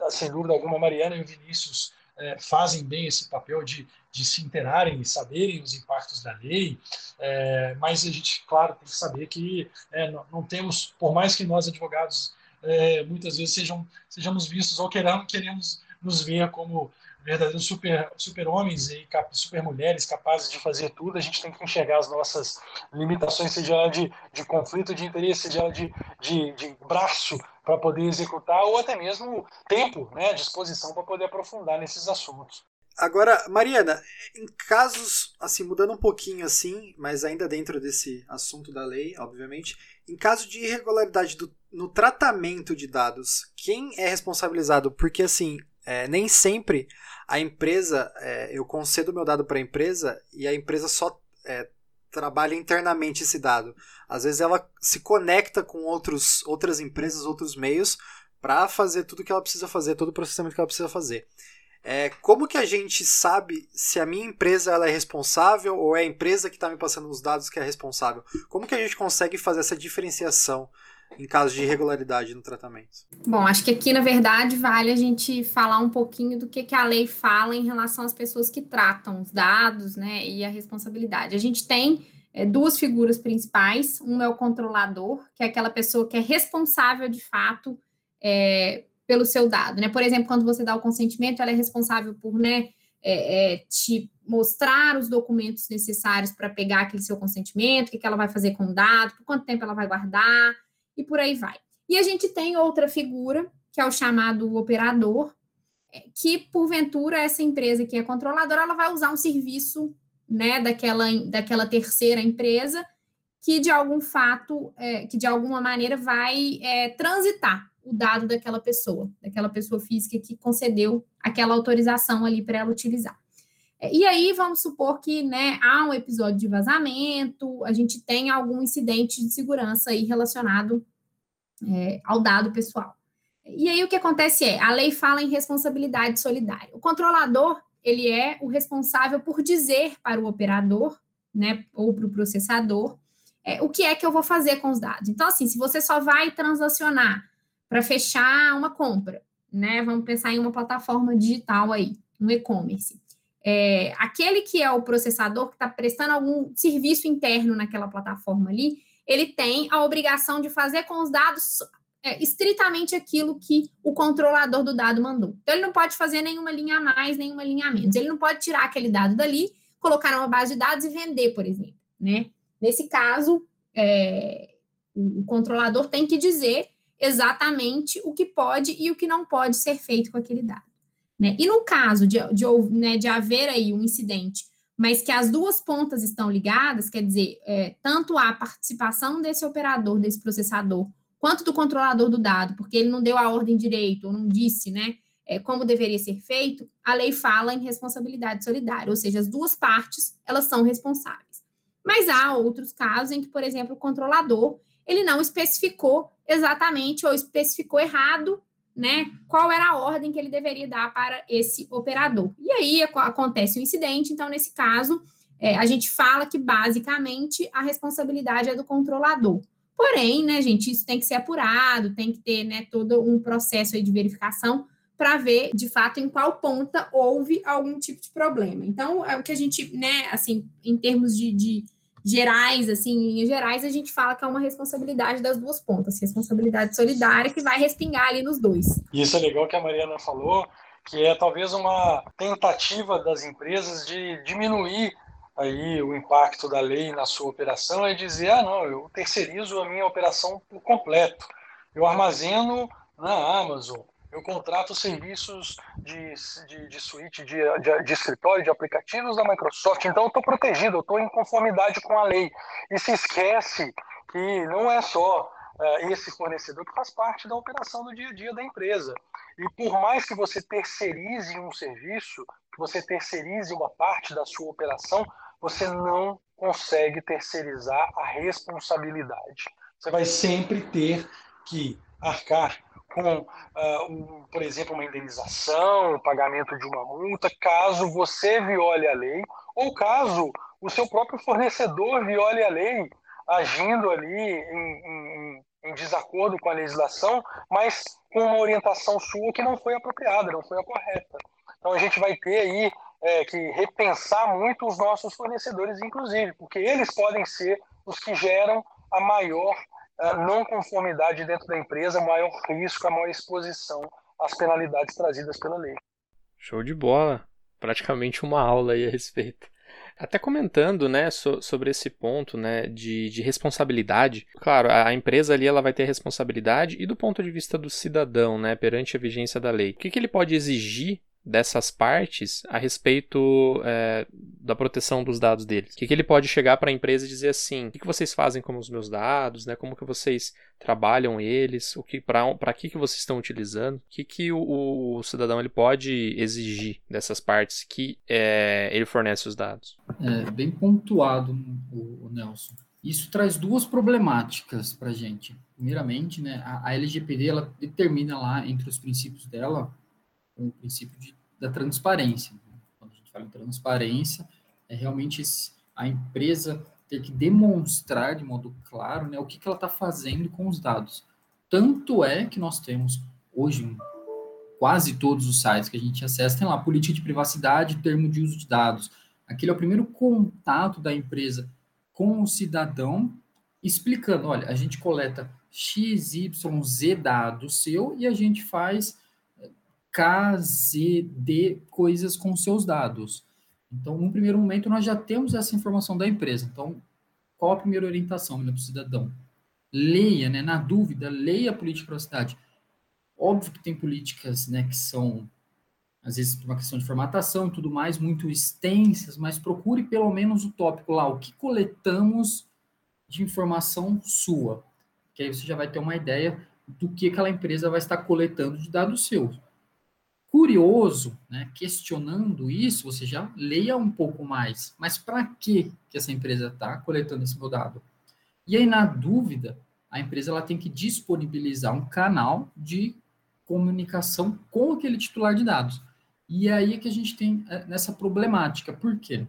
Speaker 5: sem dúvida alguma, Mariana e o Vinícius é, fazem bem esse papel de, de se interarem e saberem os impactos da lei, é, mas a gente, claro, tem que saber que é, não, não, temos, por mais que nós advogados é, muitas vezes sejam, sejamos vistos ou queramos, queremos nos ver como verdadeiros super, super homens e super mulheres capazes de fazer tudo, a gente tem que enxergar as nossas limitações, seja ela de, de conflito de interesse, seja ela de, de, de braço para poder executar, ou até mesmo tempo, né, disposição para poder aprofundar nesses assuntos.
Speaker 1: Agora, Mariana, em casos, assim, mudando um pouquinho assim, mas ainda dentro desse assunto da lei, obviamente, em caso de irregularidade do, no tratamento de dados, quem é responsabilizado? Porque, assim, é, nem sempre a empresa, é, eu concedo meu dado para a empresa e a empresa só é, trabalha internamente esse dado. Às vezes ela se conecta com outros, outras empresas, outros meios, para fazer tudo que ela precisa fazer, todo o processamento que ela precisa fazer. É, como que a gente sabe se a minha empresa ela é responsável ou é a empresa que está me passando os dados que é responsável? Como que a gente consegue fazer essa diferenciação em caso de irregularidade no tratamento?
Speaker 3: Bom, acho que aqui, na verdade, vale a gente falar um pouquinho do que, que a lei fala em relação às pessoas que tratam os dados né, e a responsabilidade. A gente tem é, duas figuras principais. Um é o controlador, que é aquela pessoa que é responsável de fato é, pelo seu dado. Né? Por exemplo, quando você dá o consentimento, ela é responsável por né, é, é te mostrar os documentos necessários para pegar aquele seu consentimento, o que, que ela vai fazer com o dado, por quanto tempo ela vai guardar, e por aí vai. E a gente tem outra figura, que é o chamado operador, é, que porventura essa empresa que é controladora, ela vai usar um serviço né, daquela, daquela terceira empresa que de algum fato, é, que de alguma maneira vai é, transitar o dado daquela pessoa, daquela pessoa física que concedeu aquela autorização ali para ela utilizar. É, e aí vamos supor que né, há um episódio de vazamento, a gente tem algum incidente de segurança aí relacionado é, ao dado pessoal. E aí o que acontece é, a lei fala em responsabilidade solidária. O controlador, ele é o responsável por dizer para o operador, né, ou para o processador, é, o que é que eu vou fazer com os dados. Então, assim, se você só vai transacionar para fechar uma compra, né, vamos pensar em uma plataforma digital aí, um e-commerce. É, aquele que é o processador que está prestando algum serviço interno naquela plataforma ali, ele tem a obrigação de fazer com os dados é, estritamente aquilo que o controlador do dado mandou. Então, ele não pode fazer nenhuma linha a mais, nenhuma linha a menos. Ele não pode tirar aquele dado dali, colocar numa base de dados e vender, por exemplo. Né? Nesse caso, é, o controlador tem que dizer exatamente o que pode e o que não pode ser feito com aquele dado. Né? E no caso de, de, né, de haver aí um incidente, mas que as duas pontas estão ligadas, quer dizer, é, tanto a participação desse operador, desse processador, quanto do controlador do dado, porque ele não deu a ordem direito, ou não disse, né, é, como deveria ser feito, a lei fala em responsabilidade solidária, ou seja, as duas partes, elas são responsáveis. Mas há outros casos em que, por exemplo, o controlador, ele não especificou exatamente ou especificou errado, né, qual era a ordem que ele deveria dar para esse operador. E aí acontece o um incidente, então, nesse caso, é, a gente fala que, basicamente, a responsabilidade é do controlador. Porém, né, gente, isso tem que ser apurado, tem que ter né, todo um processo de verificação para ver, de fato, em qual ponta houve algum tipo de problema. Então, é o que a gente, né, assim, em termos de, de gerais, assim, em linhas gerais, a gente fala que é uma responsabilidade das duas pontas, responsabilidade solidária que vai respingar ali nos dois.
Speaker 5: Isso é legal que a Mariana falou, que é talvez uma tentativa das empresas de diminuir aí o impacto da lei na sua operação é dizer, ah, não, eu terceirizo a minha operação por completo. Eu armazeno na Amazon, eu contrato serviços de, de, de suíte, de, de, de, escritório, de aplicativos da Microsoft, então eu estou protegido, eu estou em conformidade com a lei. E se esquece que não é só uh, esse fornecedor que faz parte da operação do dia a dia da empresa. E por mais que você terceirize um serviço, que você terceirize uma parte da sua operação, você não consegue terceirizar a responsabilidade. Você vai sempre ter que arcar com, uh, um, por exemplo, uma indenização, o pagamento de uma multa, caso você viole a lei, ou caso o seu próprio fornecedor viole a lei, agindo ali em, em, em desacordo com a legislação, mas com uma orientação sua que não foi apropriada, não foi a correta. Então a gente vai ter aí é, que repensar muito os nossos fornecedores, inclusive, porque eles podem ser os que geram a maior não conformidade dentro da empresa, maior risco, a maior exposição às penalidades trazidas pela lei.
Speaker 2: Show de bola! Praticamente uma aula aí a respeito. Até comentando, né, so, sobre esse ponto, né, de, de responsabilidade. Claro, a, empresa ali ela vai ter responsabilidade e do ponto de vista do cidadão, né, perante a vigência da lei. O que, que ele pode exigir dessas partes a respeito é, da proteção dos dados deles. O que, que ele pode chegar para a empresa e dizer assim, o que, que vocês fazem com os meus dados, né? Como que vocês trabalham eles, o que para que, que vocês estão utilizando, o que, que o, o, cidadão ele pode exigir dessas partes que é, ele fornece os dados.
Speaker 4: É bem pontuado o, o Nelson. Isso traz duas problemáticas para a gente. Primeiramente, né, a, a LGPD ela determina lá entre os princípios dela o princípio de da transparência. Quando a gente fala em transparência, é realmente a empresa ter que demonstrar de modo claro né, o que, que ela está fazendo com os dados. Tanto é que nós temos hoje quase todos os sites que a gente acessa tem lá política de privacidade, termo de uso de dados. Aquele é o primeiro contato da empresa com o cidadão, explicando, olha, a gente coleta X, Y, Z dados seu e a gente faz K, Z, D coisas com seus dados. Então, no primeiro momento, nós já temos essa informação da empresa. Então, qual a primeira orientação para o cidadão? Leia, né? Na dúvida, leia a política de privacidade. Óbvio que tem políticas, né, que são às vezes uma questão de formatação e tudo mais, muito extensas, mas procure pelo menos o tópico lá, o que coletamos de informação sua, que aí você já vai ter uma ideia do que aquela empresa vai estar coletando de dados seus. Curioso, né, questionando isso, você já leia um pouco mais. Mas para que essa empresa está coletando esse meu dado? E aí, na dúvida, a empresa ela tem que disponibilizar um canal de comunicação com aquele titular de dados. E é aí que a gente tem é, nessa problemática. Por quê?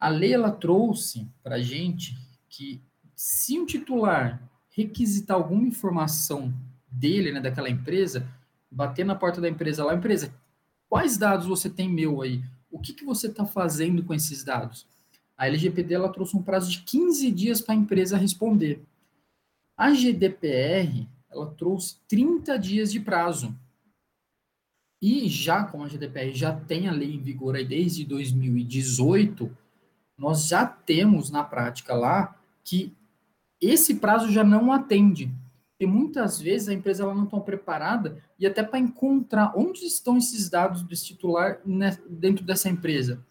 Speaker 4: A lei ela trouxe para a gente que se um titular requisitar alguma informação dele, né, daquela empresa, bater na porta da empresa lá, empresa, quais dados você tem meu aí? O que, que você está fazendo com esses dados? A LGPD ela trouxe um prazo de 15 dias para a empresa responder. A GDPR ela trouxe 30 dias de prazo. E já com a GDPR já tem a lei em vigor aí desde 2018, nós já temos na prática lá que esse prazo já não atende. E muitas vezes a empresa ela não está preparada e até para encontrar onde estão esses dados desse titular dentro dessa empresa.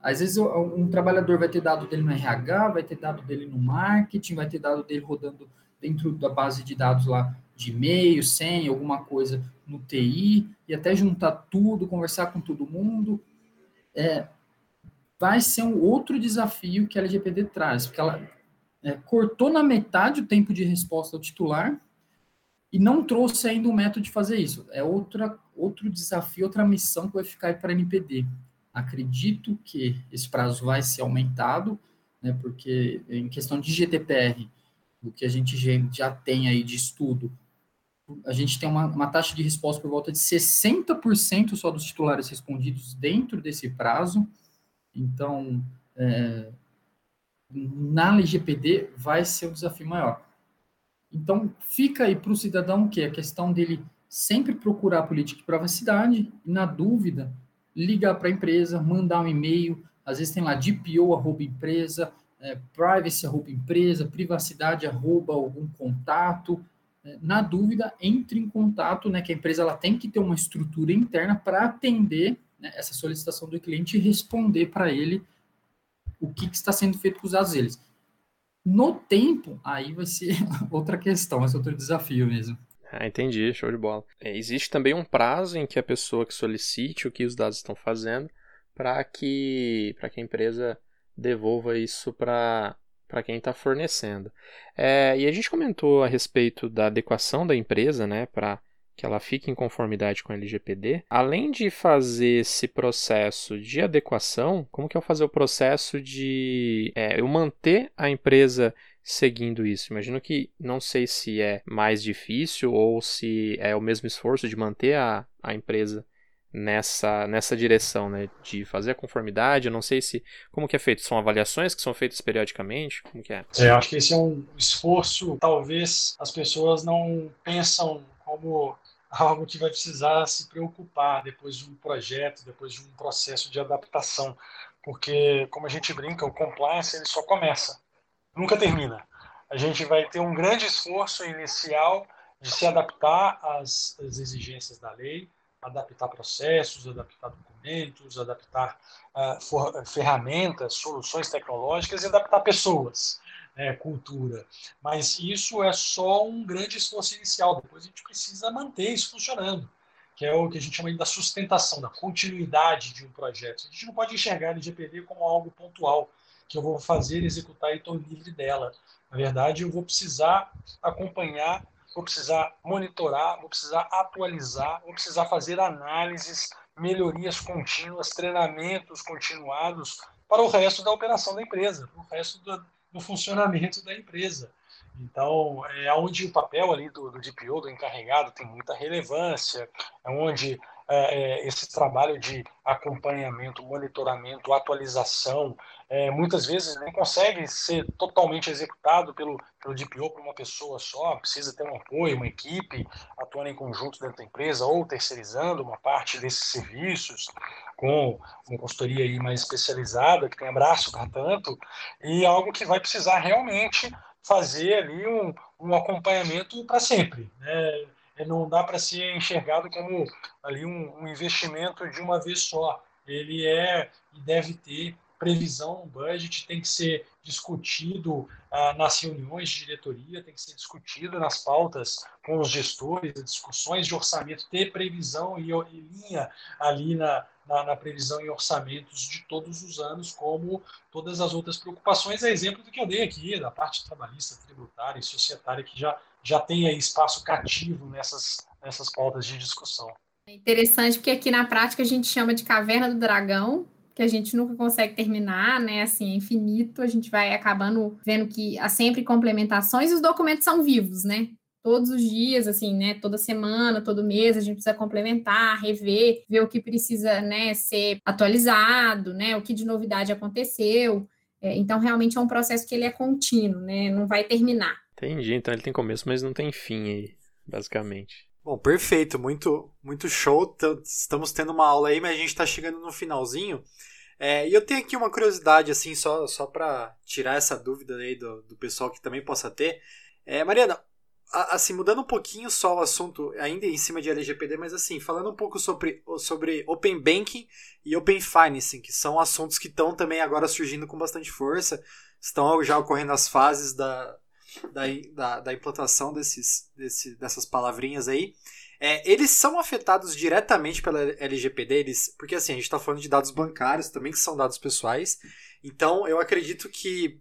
Speaker 4: Às vezes um trabalhador vai ter dado dele no RH, vai ter dado dele no marketing, vai ter dado dele rodando dentro da base de dados lá de e-mail, senha, alguma coisa no TI, e até juntar tudo, conversar com todo mundo. É, vai ser um outro desafio que a LGPD traz, porque ela é, cortou na metade o tempo de resposta ao titular e não trouxe ainda um método de fazer isso. É outra, outro desafio, outra missão que vai ficar para a NPD. Acredito que esse prazo vai ser aumentado, né, porque em questão de GDPR, o que a gente já tem aí de estudo, a gente tem uma, uma taxa de resposta por volta de 60% só dos titulares respondidos dentro desse prazo. Então, é, na LGPD vai ser um desafio maior. Então, fica aí para o cidadão que é a questão dele sempre procurar a política de privacidade e, na dúvida, ligar para a empresa, mandar um e-mail, às vezes tem lá DPO, arroba empresa, é, privacy arroba empresa, privacidade arroba algum contato. É, na dúvida, entre em contato, né, que a empresa ela tem que ter uma estrutura interna para atender né, essa solicitação do cliente e responder para ele o que, que, está sendo feito com os dados deles. No tempo, aí vai ser outra questão, vai ser outro desafio mesmo.
Speaker 2: Ah, entendi, show de bola. É, existe também um prazo em que a pessoa que solicite o que os dados estão fazendo para que, que a empresa devolva isso para quem está fornecendo. É, e a gente comentou a respeito da adequação da empresa, né, para que ela fique em conformidade com a LGPD. Além de fazer esse processo de adequação, como que é fazer o processo de é, eu manter a empresa seguindo isso? Imagino que não sei se é mais difícil ou se é o mesmo esforço de manter a, a empresa nessa, nessa direção, né? De fazer a conformidade. Eu não sei se. Como que é feito? São avaliações que são feitas periodicamente? Como que é?
Speaker 5: é eu acho que esse é um esforço, talvez as pessoas não pensam como algo que vai precisar se preocupar depois de um projeto, depois de um processo de adaptação. Porque, como a gente brinca, o compliance ele só começa, nunca termina. A gente vai ter um grande esforço inicial de se adaptar às, às exigências da lei, adaptar processos, adaptar documentos, adaptar uh, for, ferramentas, soluções tecnológicas e adaptar pessoas, né, cultura. Mas isso é só um grande esforço inicial. Depois a gente precisa manter isso funcionando, que é o que a gente chama da sustentação, da continuidade de um projeto. A gente não pode enxergar a LGPD como algo pontual, que eu vou fazer, executar e estou livre dela. Na verdade, eu vou precisar acompanhar vou precisar monitorar, vou precisar atualizar, vou precisar fazer análises melhorias contínuas, treinamentos continuados para o resto da operação da empresa, para o resto do, do funcionamento da empresa. Então, é onde o papel ali do, do DPO, do encarregado, tem muita relevância, é onde é, é, esse trabalho de acompanhamento, monitoramento, atualização, é, muitas vezes nem consegue ser totalmente executado pelo, pelo DPO por uma pessoa só, precisa ter um apoio, uma equipe atuando em conjunto dentro da empresa ou terceirizando uma parte desses serviços com uma consultoria aí mais especializada, que tem abraço para tanto, e algo que vai precisar realmente fazer ali um, um acompanhamento para sempre. Né? Não dá para ser enxergado como ali um, um investimento de uma vez só. Ele é e deve ter previsão, budget tem que ser discutido ah, nas reuniões de diretoria, tem que ser discutido nas pautas com os gestores, discussões de orçamento, ter previsão e, e linha ali na, na, na, previsão e orçamentos de todos os anos, como todas as outras preocupações, é exemplo do que eu dei aqui, da parte trabalhista, tributária e societária, que já, já aí espaço cativo nessas, nessas pautas de discussão.
Speaker 3: É interessante porque aqui na prática a gente chama de caverna do dragão, que a gente nunca consegue terminar, né? Assim, é infinito, a gente vai acabando vendo que há sempre complementações e os documentos são vivos, né? Todos os dias, assim, né? Toda semana, todo mês, a gente precisa complementar, rever, ver o que precisa, né, ser atualizado, né? O que de novidade aconteceu. É, então, realmente é um processo que ele é contínuo, né? Não vai terminar.
Speaker 2: Entendi, então ele tem começo, mas não tem fim aí, basicamente.
Speaker 1: Bom, perfeito, muito, muito show. Estamos tendo uma aula aí, mas a gente está chegando no finalzinho. É, e eu tenho aqui uma curiosidade, assim, só, só para tirar essa dúvida aí do, do pessoal que também possa ter. É, Mariana, assim, mudando um pouquinho só o assunto, ainda em cima de LGPD, mas assim, falando um pouco sobre, sobre Open Banking e Open Financing, que são assuntos que estão também agora surgindo com bastante força, estão já ocorrendo as fases da, da, da, da implantação desses, desse, dessas palavrinhas aí. É, eles são afetados diretamente pela LGPD, eles, porque assim, a gente está falando de dados bancários também, que são dados pessoais. Então, eu acredito que,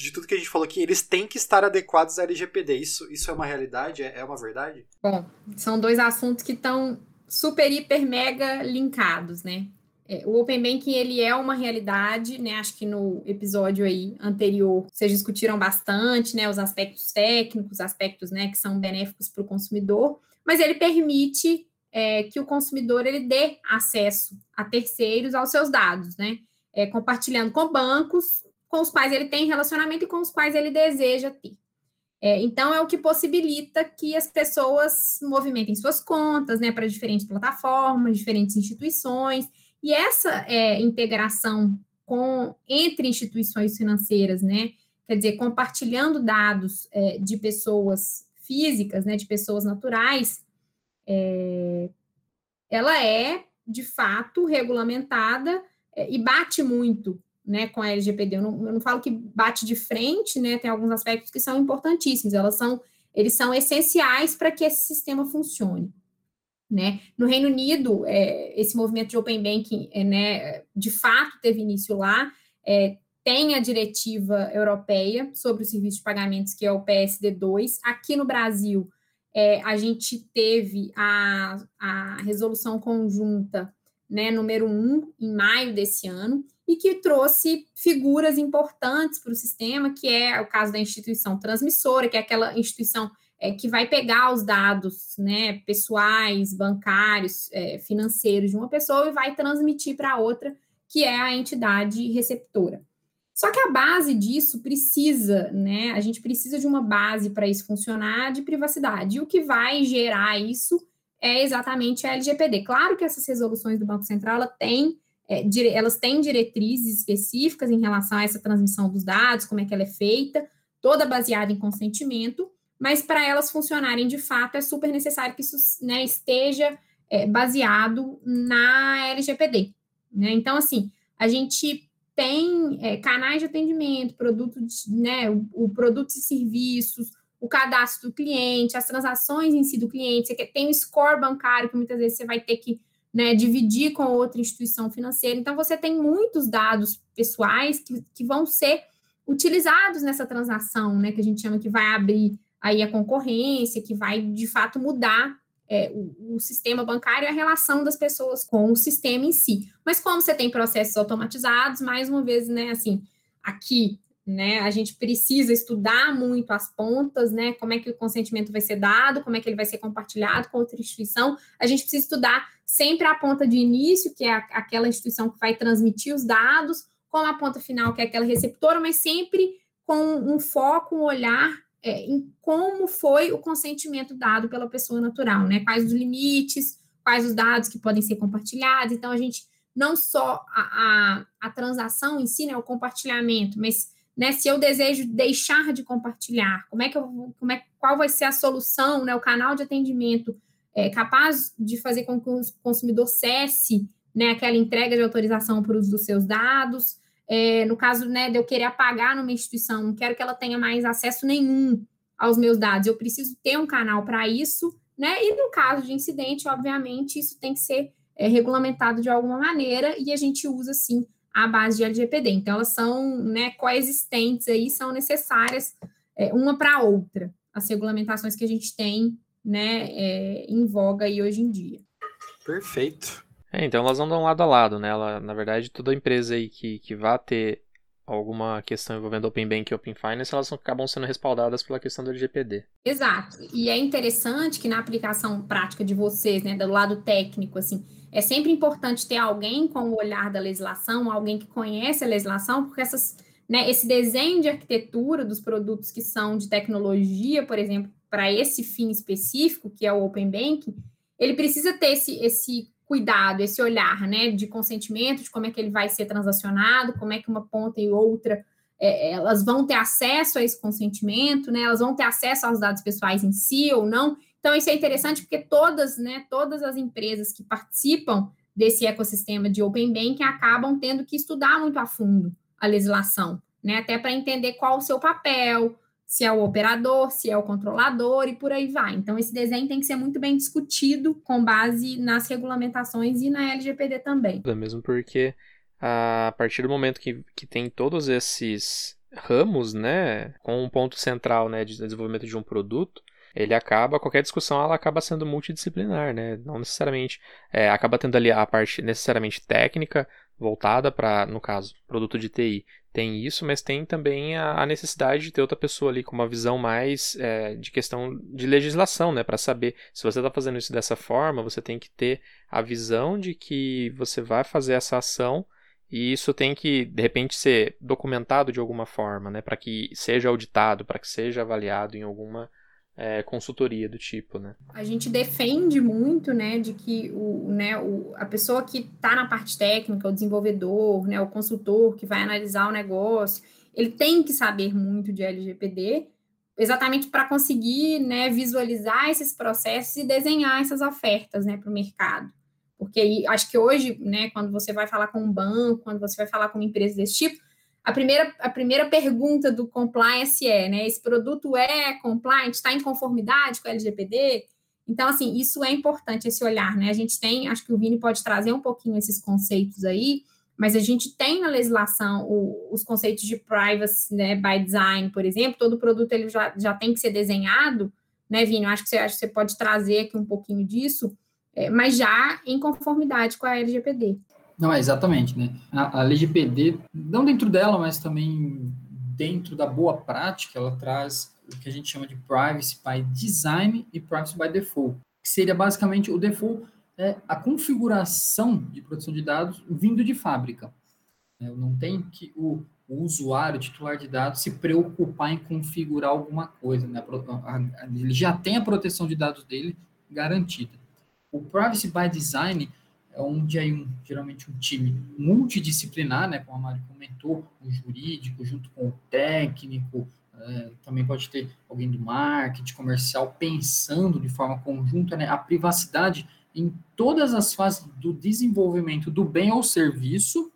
Speaker 1: de tudo que a gente falou aqui, eles têm que estar adequados à LGPD. Isso, isso é uma realidade? É, é uma verdade?
Speaker 3: Bom, são dois assuntos que estão super, hiper, mega linkados, né? É, o Open Banking, ele é uma realidade, né? Acho que no episódio aí anterior vocês discutiram bastante, né? Os aspectos técnicos, aspectos, né, que são benéficos para o consumidor, mas ele permite é, que o consumidor ele dê acesso a terceiros aos seus dados, né? É, compartilhando com bancos com os quais ele tem relacionamento e com os quais ele deseja ter. É, então, é o que possibilita que as pessoas movimentem suas contas, né, para diferentes plataformas, diferentes instituições, e essa é, integração com, entre instituições financeiras, né? Quer dizer, compartilhando dados é, de pessoas físicas, né, de pessoas naturais, é, ela é, de fato, regulamentada é, e bate muito né, com a LGPD. Eu não, eu não falo que bate de frente, né? Tem alguns aspectos que são importantíssimos, elas são, eles são essenciais para que esse sistema funcione. Né? No Reino Unido, é, esse movimento de Open Banking, é, né, de fato, teve início lá. É, tem a diretiva europeia sobre o serviço de pagamentos, que é o PSD2. Aqui no Brasil, é, a gente teve a, a resolução conjunta né, número 1, em maio desse ano, e que trouxe figuras importantes para o sistema, que é o caso da instituição transmissora, que é aquela instituição é, que vai pegar os dados né, pessoais, bancários, é, financeiros de uma pessoa e vai transmitir para outra, que é a entidade receptora. Só que a base disso precisa, né? A gente precisa de uma base para isso funcionar de privacidade. E o que vai gerar isso é exatamente a LGPD. Claro que essas resoluções do Banco Central tem, é, elas têm diretrizes específicas em relação a essa transmissão dos dados, como é que ela é feita, toda baseada em consentimento, mas para elas funcionarem de fato é super necessário que isso né, esteja é, baseado na LGPD. Né? Então, assim, a gente tem é, canais de atendimento, produtos, né, o, o produtos e serviços, o cadastro do cliente, as transações em si do cliente, você tem o score bancário que muitas vezes você vai ter que né, dividir com outra instituição financeira. Então, você tem muitos dados pessoais que, que vão ser utilizados nessa transação, né, que a gente chama que vai abrir aí a concorrência, que vai de fato mudar é, o, o, sistema bancário e a relação das pessoas com o sistema em si. Mas como você tem processos automatizados, mais uma vez, né, assim, aqui, né, a gente precisa estudar muito as pontas, né, como é que o consentimento vai ser dado, como é que ele vai ser compartilhado com outra instituição. A gente precisa estudar sempre a ponta de início, que é aquela instituição que vai transmitir os dados, com a ponta final, que é aquela receptora, mas sempre com um foco, um olhar é, em como foi o consentimento dado pela pessoa natural, né? Quais os limites, quais os dados que podem ser compartilhados. Então, a gente não só a, a, a transação em si, né, o compartilhamento, mas né, se eu desejo deixar de compartilhar, como é que eu, como é, qual vai ser a solução, né, o canal de atendimento é, capaz de fazer com que o consumidor cesse né, aquela entrega de autorização para o uso dos seus dados, é, no caso né, de eu querer apagar numa instituição, não quero que ela tenha mais acesso nenhum aos meus dados, eu preciso ter um canal para isso, né? E no caso de incidente, obviamente, isso tem que ser é, regulamentado de alguma maneira e a gente usa sim a base de LGPD. Então, elas são né, coexistentes aí, são necessárias é, uma para a outra, as regulamentações que a gente tem né, é, em voga aí hoje em dia.
Speaker 1: Perfeito.
Speaker 2: É, então elas andam lado a lado, né? Ela, na verdade, toda empresa aí que, que vá ter alguma questão envolvendo Open Bank e Open Finance, elas acabam sendo respaldadas pela questão do LGPD.
Speaker 3: Exato. E é interessante que na aplicação prática de vocês, né, do lado técnico, assim, é sempre importante ter alguém com o olhar da legislação, alguém que conhece a legislação, porque essas, né, esse desenho de arquitetura dos produtos que são de tecnologia, por exemplo, para esse fim específico, que é o Open Banking, ele precisa ter esse, esse cuidado, esse olhar, né, de consentimento, de como é que ele vai ser transacionado, como é que uma ponta e outra é, elas vão ter acesso a esse consentimento, né, elas vão ter acesso aos dados pessoais em si ou não. Então isso é interessante porque todas, né, todas as empresas que participam desse ecossistema de Open Banking acabam tendo que estudar muito a fundo a legislação, né, até para entender qual o seu papel, se é o operador, se é o controlador e por aí vai. Então, esse desenho tem que ser muito bem discutido com base nas regulamentações e na LGPD também.
Speaker 2: É mesmo porque a partir do momento que, que tem todos esses ramos, né, com um ponto central, né, de desenvolvimento de um produto, ele acaba, qualquer discussão, ela acaba sendo multidisciplinar, né, não necessariamente, é, acaba tendo ali a parte necessariamente técnica, voltada para, no caso, produto de TI, tem isso, mas tem também a, a, necessidade de ter outra pessoa ali com uma visão mais é, de questão de legislação, né? Para saber se você está fazendo isso dessa forma, você tem que ter a visão de que você vai fazer essa ação e isso tem que, de repente, ser documentado de alguma forma, né? Para que seja auditado, para que seja avaliado em alguma é, consultoria do tipo, né?
Speaker 3: A gente defende muito, né, de que o, né, o, a pessoa que está na parte técnica, o desenvolvedor, né, o consultor que vai analisar o negócio, ele tem que saber muito de LGPD, exatamente para conseguir, né, visualizar esses processos e desenhar essas ofertas, né, para o mercado. Porque acho que hoje, né, quando você vai falar com um banco, quando você vai falar com uma empresa desse tipo, a primeira, a primeira pergunta do compliance é, né, esse produto é compliant, está em conformidade com a LGPD? Então, assim, isso é importante, esse olhar, né? A gente tem, acho que o Vini pode trazer um pouquinho esses conceitos aí, mas a gente tem na legislação o, os conceitos de privacy, né, by design, por exemplo, todo produto ele já, já tem que ser desenhado, né, Vini? Acho que você, acho que você pode trazer aqui um pouquinho disso, é, mas já em conformidade com a LGPD.
Speaker 4: Não, é exatamente, né? A, a LGPD, não dentro dela, mas também dentro da boa prática, ela traz o que a gente chama de privacy by design e privacy by default, que seria basicamente o default é a configuração de proteção de dados vindo de fábrica. Eu não tenho que o, o usuário titular de dados se preocupar em configurar alguma coisa, né? Ele já tem a proteção de dados dele garantida. O privacy by design é onde aí um, geralmente um time multidisciplinar, né, como a Mari comentou, o jurídico junto com o técnico, é, também pode ter alguém do marketing, comercial, pensando de forma conjunta né, a privacidade em todas as fases do desenvolvimento do bem ou serviço,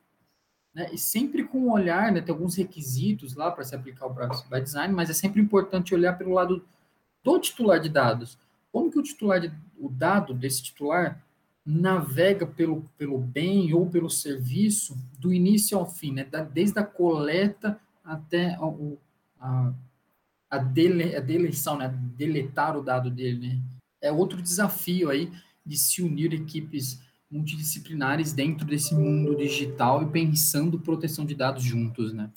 Speaker 4: né, e sempre com um olhar, né, tem alguns requisitos lá para se aplicar o Privacy by Design, mas é sempre importante olhar pelo lado do titular de dados. Como que o titular, de, o dado desse titular navega pelo, pelo bem ou pelo serviço do início ao fim, né? Da, desde a coleta até a, a, dele, a deleção, né? deletar o dado dele. Né? é outro desafio aí de se unir equipes multidisciplinares dentro desse mundo digital e pensando proteção de dados juntos, né?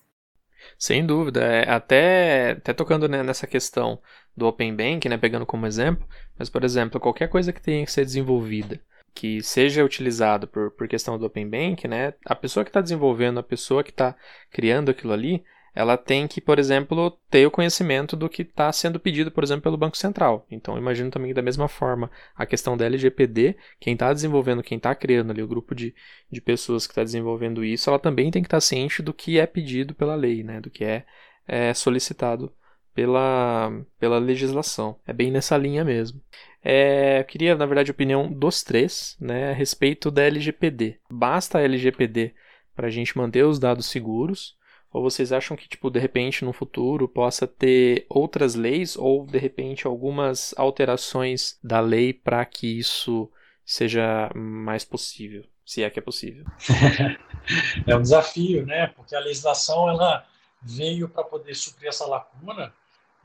Speaker 2: Sem dúvida, é, até, até tocando né, nessa questão do Open Bank, né, pegando como exemplo, mas por exemplo, qualquer coisa que tenha que ser desenvolvida, que seja utilizado por, por questão do Open Bank, né, a pessoa que está desenvolvendo, a pessoa que está criando aquilo ali, ela tem que, por exemplo, ter o conhecimento do que está sendo pedido, por exemplo, pelo Banco Central. Então, imagino também da mesma forma a questão da LGPD, quem está desenvolvendo, quem está criando ali o grupo de, de pessoas que está desenvolvendo isso, ela também tem que estar tá ciente do que é pedido pela lei, né, do que é, é solicitado pela, pela legislação. É bem nessa linha mesmo. É, eu queria, na verdade, a opinião dos três né, a respeito da LGPD. Basta a LGPD para a gente manter os dados seguros? Ou vocês acham que, tipo, de repente, no futuro, possa ter outras leis ou, de repente, algumas alterações da lei para que isso seja mais possível, se é que é possível?
Speaker 5: é um desafio, né? Porque a legislação, ela veio para poder suprir essa lacuna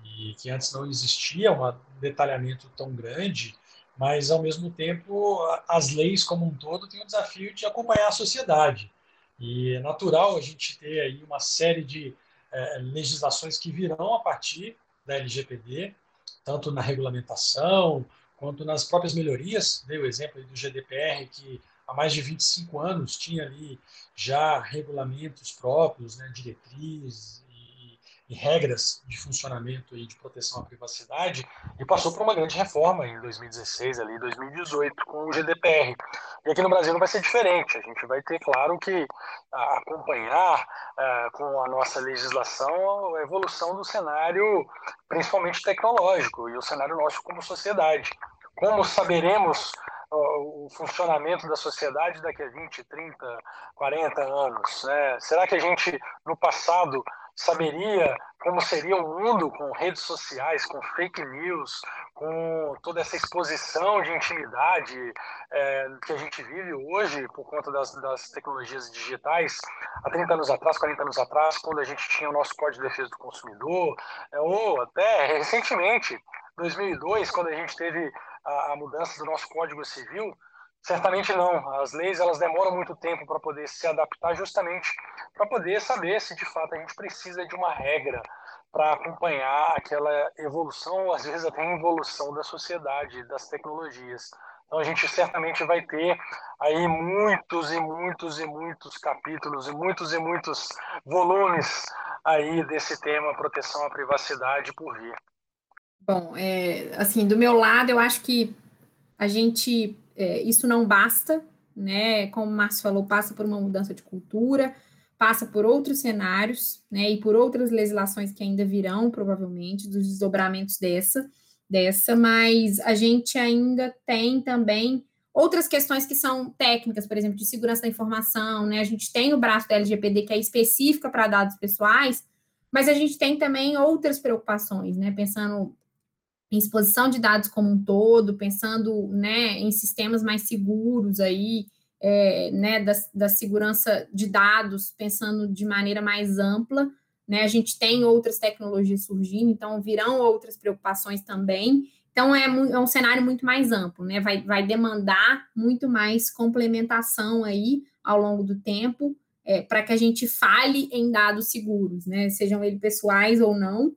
Speaker 5: e que antes não existia um detalhamento tão grande, mas, ao mesmo tempo, as leis como um todo têm o desafio de acompanhar a sociedade. E é natural a gente ter aí uma série de é, legislações que virão a partir da LGPD, tanto na regulamentação quanto nas próprias melhorias. Dei o exemplo do GDPR, que há mais de 25 anos tinha ali já regulamentos próprios, né, diretrizes e regras de funcionamento e de proteção à privacidade e passou por uma grande reforma em 2016 ali 2018 com o GDPR e aqui no Brasil não vai ser diferente a gente vai ter claro que acompanhar é, com a nossa legislação a evolução do cenário principalmente tecnológico e o cenário nosso como sociedade como saberemos o funcionamento da sociedade daqui a 20, 30, 40 anos? Né? Será que a gente, no passado, saberia como seria o mundo com redes sociais, com fake news, com toda essa exposição de intimidade é, que a gente vive hoje por conta das, das, tecnologias digitais, há 30 anos atrás, 40 anos atrás, quando a gente tinha o nosso Código de Defesa do Consumidor, é, ou até recentemente, 2002, quando a gente teve a, a mudança do nosso Código Civil, Certamente não. As leis elas demoram muito tempo para poder se adaptar, justamente para poder saber se de fato a gente precisa de uma regra para acompanhar aquela evolução, às vezes até involução da sociedade, das tecnologias. Então a gente certamente vai ter aí muitos e muitos e muitos capítulos e muitos e muitos volumes aí desse tema proteção à privacidade por vir.
Speaker 3: Bom, é, assim, do meu lado, eu acho que a gente é, isso não basta, né? Como o Márcio falou, passa por uma mudança de cultura, passa por outros cenários, né? E por outras legislações que ainda virão, provavelmente, dos desdobramentos dessa, dessa, mas a gente ainda tem também outras questões que são técnicas, por exemplo, de segurança da informação, né? A gente tem o braço da LGPD que é específica para dados pessoais, mas a gente tem também outras preocupações, né? Pensando em exposição de dados como um todo, pensando né, em sistemas mais seguros aí, é, né, da, da segurança de dados, pensando de maneira mais ampla. Né, a gente tem outras tecnologias surgindo, então virão outras preocupações também. Então, é, é um cenário muito mais amplo, né? Vai, vai demandar muito mais complementação aí ao longo do tempo, é, para que a gente fale em dados seguros, né? Sejam eles pessoais ou não,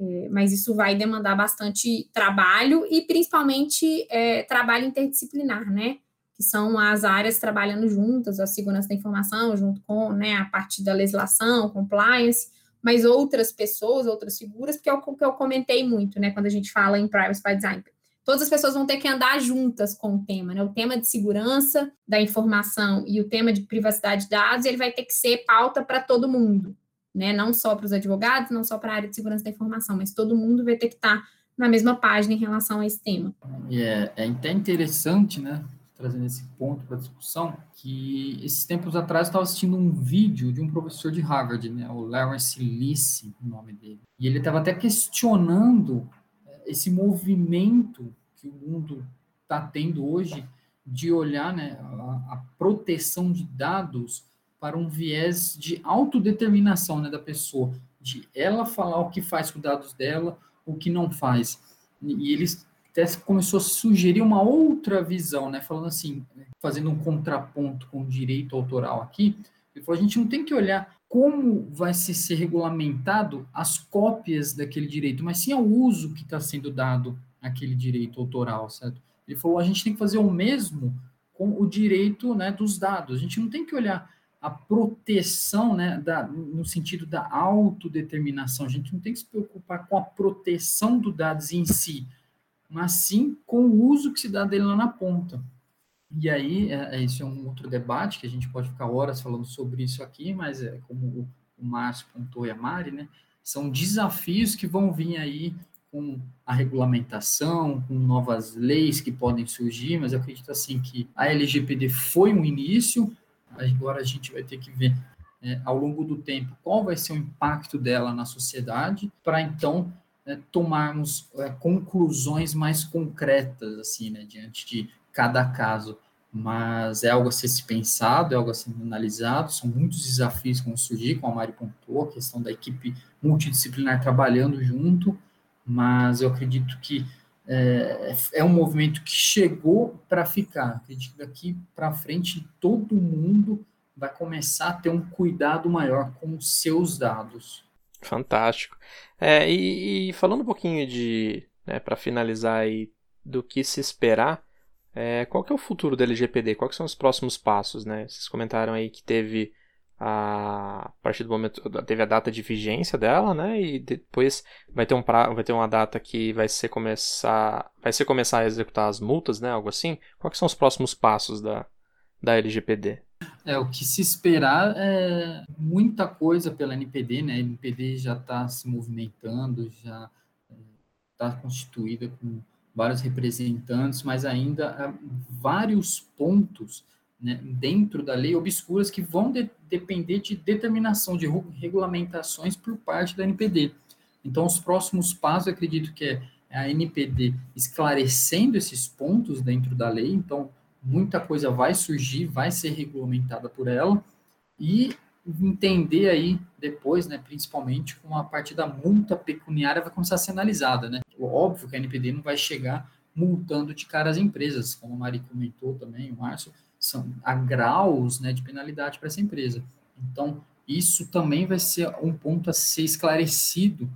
Speaker 3: é, mas isso vai demandar bastante trabalho e principalmente é, trabalho interdisciplinar, né? Que são as áreas trabalhando juntas, a segurança da informação, junto com né, a parte da legislação, compliance, mas outras pessoas, outras figuras, porque é o que eu comentei muito, né? Quando a gente fala em privacy by design. Todas as pessoas vão ter que andar juntas com o tema, né? O tema de segurança da informação e o tema de privacidade de dados, ele vai ter que ser pauta para todo mundo né? Não só para os advogados, não só para a área de segurança da informação, mas todo mundo vai ter que estar tá na mesma página em relação a esse tema.
Speaker 4: É, é até interessante, né? Trazendo esse ponto para discussão, que esses tempos atrás eu estava assistindo um vídeo de um professor de Harvard, né, o Lawrence Lisse, o nome dele, e ele estava até questionando é, esse movimento que o mundo está tendo hoje de olhar né, a, a proteção de dados para um viés de autodeterminação né, da pessoa, de ela falar o que faz com os dados dela, o que não faz. E eles até começou a sugerir uma outra visão, né? Falando assim, fazendo um contraponto com o direito autoral aqui, ele falou, a gente não tem que olhar como vai ser, ser regulamentado as cópias daquele direito, mas sim ao uso que está sendo dado àquele direito autoral, certo? Ele falou, a gente tem que fazer o mesmo com o direito né, dos dados. A gente não tem que olhar a proteção, né, da, no sentido da autodeterminação. A gente não tem que se preocupar com a proteção dos dados em si, mas sim com o uso que se dá dele lá na ponta. E aí, é, esse é um outro debate que a gente pode ficar horas falando sobre isso aqui, mas é como o, Márcio pontou e a Mari, né? São desafios que vão vir aí com a regulamentação, com novas leis que podem surgir, mas eu acredito assim que a LGPD foi um início, agora a gente vai ter que ver é, ao longo do tempo qual vai ser o impacto dela na sociedade, para então é, tomarmos é, conclusões mais concretas, assim, né, diante de cada caso. Mas é algo a ser se pensado, é algo a ser analisado, são muitos desafios que vão surgir, como a Mari pontuou, a questão da equipe multidisciplinar trabalhando junto, mas eu acredito que é, é um movimento que chegou para ficar. Acredito que daqui para frente todo mundo vai começar a ter um cuidado maior com os seus dados.
Speaker 2: Fantástico. É, e, e, falando um pouquinho de, né, para finalizar aí, do que se esperar, é, qual que é o futuro da LGPD? Quais são os próximos passos, né? Vocês comentaram aí que teve a, partir do momento teve a data de vigência dela, né? E depois vai ter um pra, vai ter uma data que vai ser começar vai ser começar a executar as multas, né? Algo assim. Quais são os próximos passos da da LGPD?
Speaker 4: É, o que se esperar é muita coisa pela NPD, né? A NPD já está se movimentando, já está é, constituída com vários representantes, mas ainda há vários pontos né, dentro da lei obscuras que vão de, depender de determinação de regulamentações por parte da NPD. Então, os próximos passos, acredito que é a NPD esclarecendo esses pontos dentro da lei. Então, muita coisa vai surgir, vai ser regulamentada por ela e entender aí depois, né, principalmente com a parte da multa pecuniária vai começar a ser analisada, né? Óbvio que a NPD não vai chegar multando de cara as empresas, como a Mari comentou também, o Márcio, são a graus, né, de penalidade para essa empresa. Então, isso também vai ser um ponto a ser esclarecido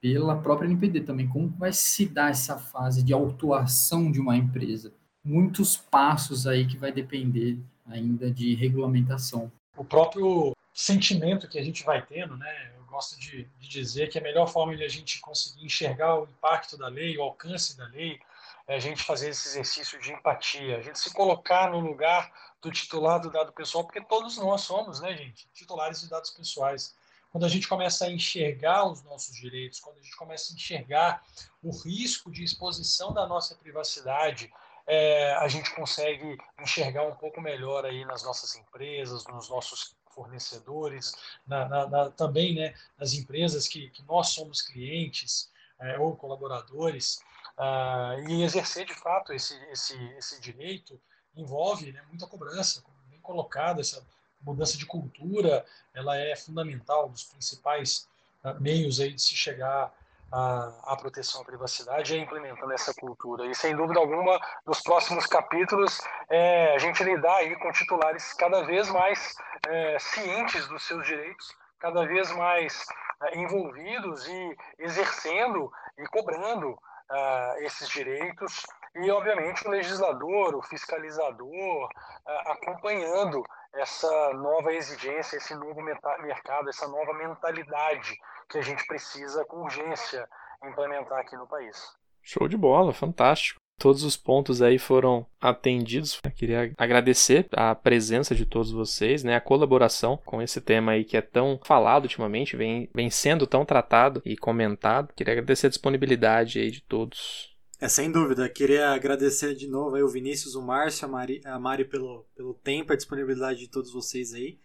Speaker 4: pela própria NPD também, como vai se dar essa fase de autuação de uma empresa. Muitos passos aí que vai depender ainda de regulamentação.
Speaker 5: O próprio sentimento que a gente vai tendo, né? Eu gosto de, de dizer que a melhor forma de a gente conseguir enxergar o impacto da lei, o alcance da lei, é a gente fazer esse exercício de empatia, a gente se colocar no lugar do titular do dado pessoal, porque todos nós somos, né, gente, titulares de dados pessoais. Quando a gente começa a enxergar os nossos direitos, quando a gente começa a enxergar o risco de exposição da nossa privacidade, é, a gente consegue enxergar um pouco melhor aí nas nossas empresas, nos nossos fornecedores, na, na, na, também né, nas empresas que, que nós somos clientes é, ou colaboradores. Uh, e exercer de fato esse, esse, esse direito envolve né, muita cobrança, bem colocado, essa mudança de cultura, ela é fundamental, dos principais uh, meios aí de se chegar à, à proteção à privacidade é implementando essa cultura. E sem dúvida alguma, nos próximos capítulos, é, a gente lidar aí com titulares cada vez mais é, cientes dos seus direitos, cada vez mais é, envolvidos e exercendo e cobrando uh, esses direitos e, obviamente, o legislador, o fiscalizador, uh, acompanhando essa nova exigência, esse novo mercado, essa nova mentalidade que a gente precisa com urgência implementar aqui no país.
Speaker 2: Show de bola, fantástico. Todos os pontos aí foram atendidos. Eu queria agradecer a presença de todos vocês, né, a colaboração com esse tema aí que é tão falado ultimamente, vem, vem sendo tão tratado e comentado. Queria agradecer a disponibilidade aí de todos.
Speaker 1: É, sem dúvida. Queria agradecer de novo aí o Vinícius, o Márcio, a Mari, a Mari pelo, pelo tempo, a disponibilidade de todos vocês aí.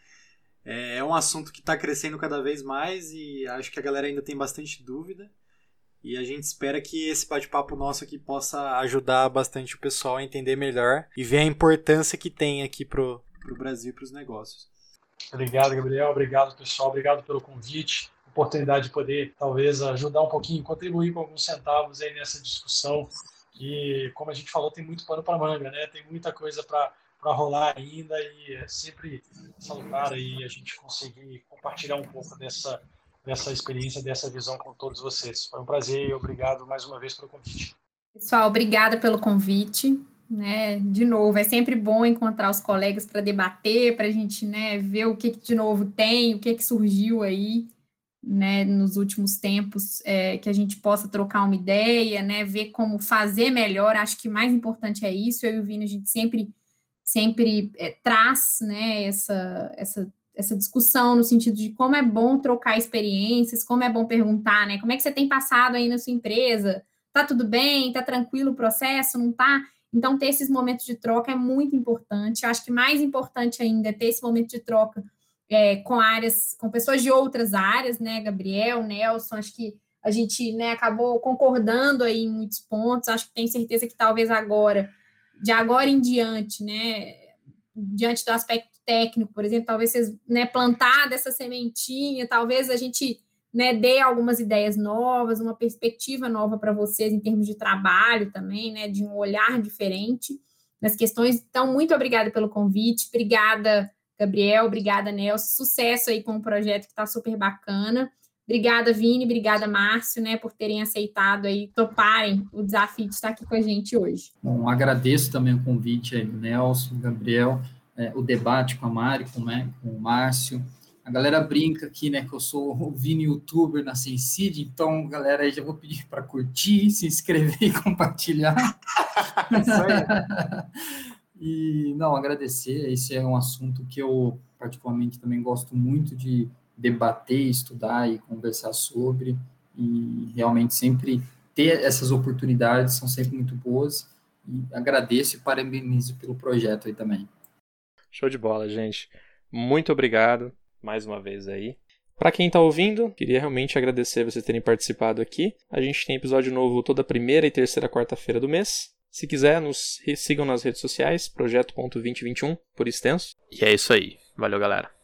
Speaker 1: É, é um assunto que está crescendo cada vez mais e acho que a galera ainda tem bastante dúvida. E a gente espera que esse bate-papo nosso aqui possa ajudar bastante o pessoal a entender melhor e ver a importância que tem aqui pro, pro Brasil e para os negócios.
Speaker 5: Obrigado, Gabriel. Obrigado, pessoal. Obrigado pelo convite. Oportunidade de poder, talvez, ajudar um pouquinho, contribuir com alguns centavos aí nessa discussão E, como a gente falou, tem muito pano para manga, né? Tem muita coisa para para rolar ainda e é sempre salutar aí a gente conseguir compartilhar um pouco dessa, dessa experiência, dessa visão com todos vocês. Foi um prazer e obrigado mais uma vez pelo convite.
Speaker 3: Pessoal, obrigada pelo convite. Né? De novo, é sempre bom encontrar os colegas para debater, para a gente né, ver o que, que, de novo tem, o que, que surgiu aí né, nos últimos tempos, é, que a gente possa trocar uma ideia, né, ver como fazer melhor. Acho que mais importante é isso. Eu e o Vini, a gente sempre, sempre é, traz né, essa, essa, essa discussão no sentido de como é bom trocar experiências, como é bom perguntar, né? Como é que você tem passado aí na sua empresa? Tá tudo bem? Tá tranquilo o processo? Não tá? Então, ter esses momentos de troca é muito importante. Eu acho que mais importante ainda é ter esse momento de troca é, com áreas, com pessoas de outras áreas, né? Gabriel, Nelson, acho que a gente né, acabou concordando aí em muitos pontos. Acho que tenho certeza que talvez agora, de agora em diante, né? Diante do aspecto técnico, por exemplo, talvez vocês né, plantar dessa sementinha, talvez a gente né, dê algumas ideias novas, uma perspectiva nova para vocês em termos de trabalho também, né, de um olhar diferente nas questões. Então, muito obrigada pelo convite, obrigada, Gabriel, obrigada, Nelson, sucesso aí com o projeto que está super bacana. Obrigada, Vini, obrigada, Márcio, né, por terem aceitado aí, toparem o desafio de estar aqui com a gente hoje.
Speaker 4: Bom, agradeço também o convite aí Nelson, Gabriel, é, o debate com a Mari, com, né, com o Márcio, a galera brinca aqui, né, que eu sou o Vini youtuber na Sensid, então, galera, aí já vou pedir para curtir, se inscrever e compartilhar. E, não, agradecer, esse é um assunto que eu, particularmente, também gosto muito de debater, estudar e conversar sobre, e realmente sempre ter essas oportunidades são sempre muito boas, e agradeço e parabenizo pelo projeto aí também.
Speaker 2: Show de bola, gente. Muito obrigado mais uma vez aí. Para quem está ouvindo, queria realmente agradecer vocês terem participado aqui. A gente tem episódio novo toda primeira e terceira quarta-feira do mês. Se quiser, nos sigam nas redes sociais, projeto.2021 por extenso. E é isso aí. Valeu, galera.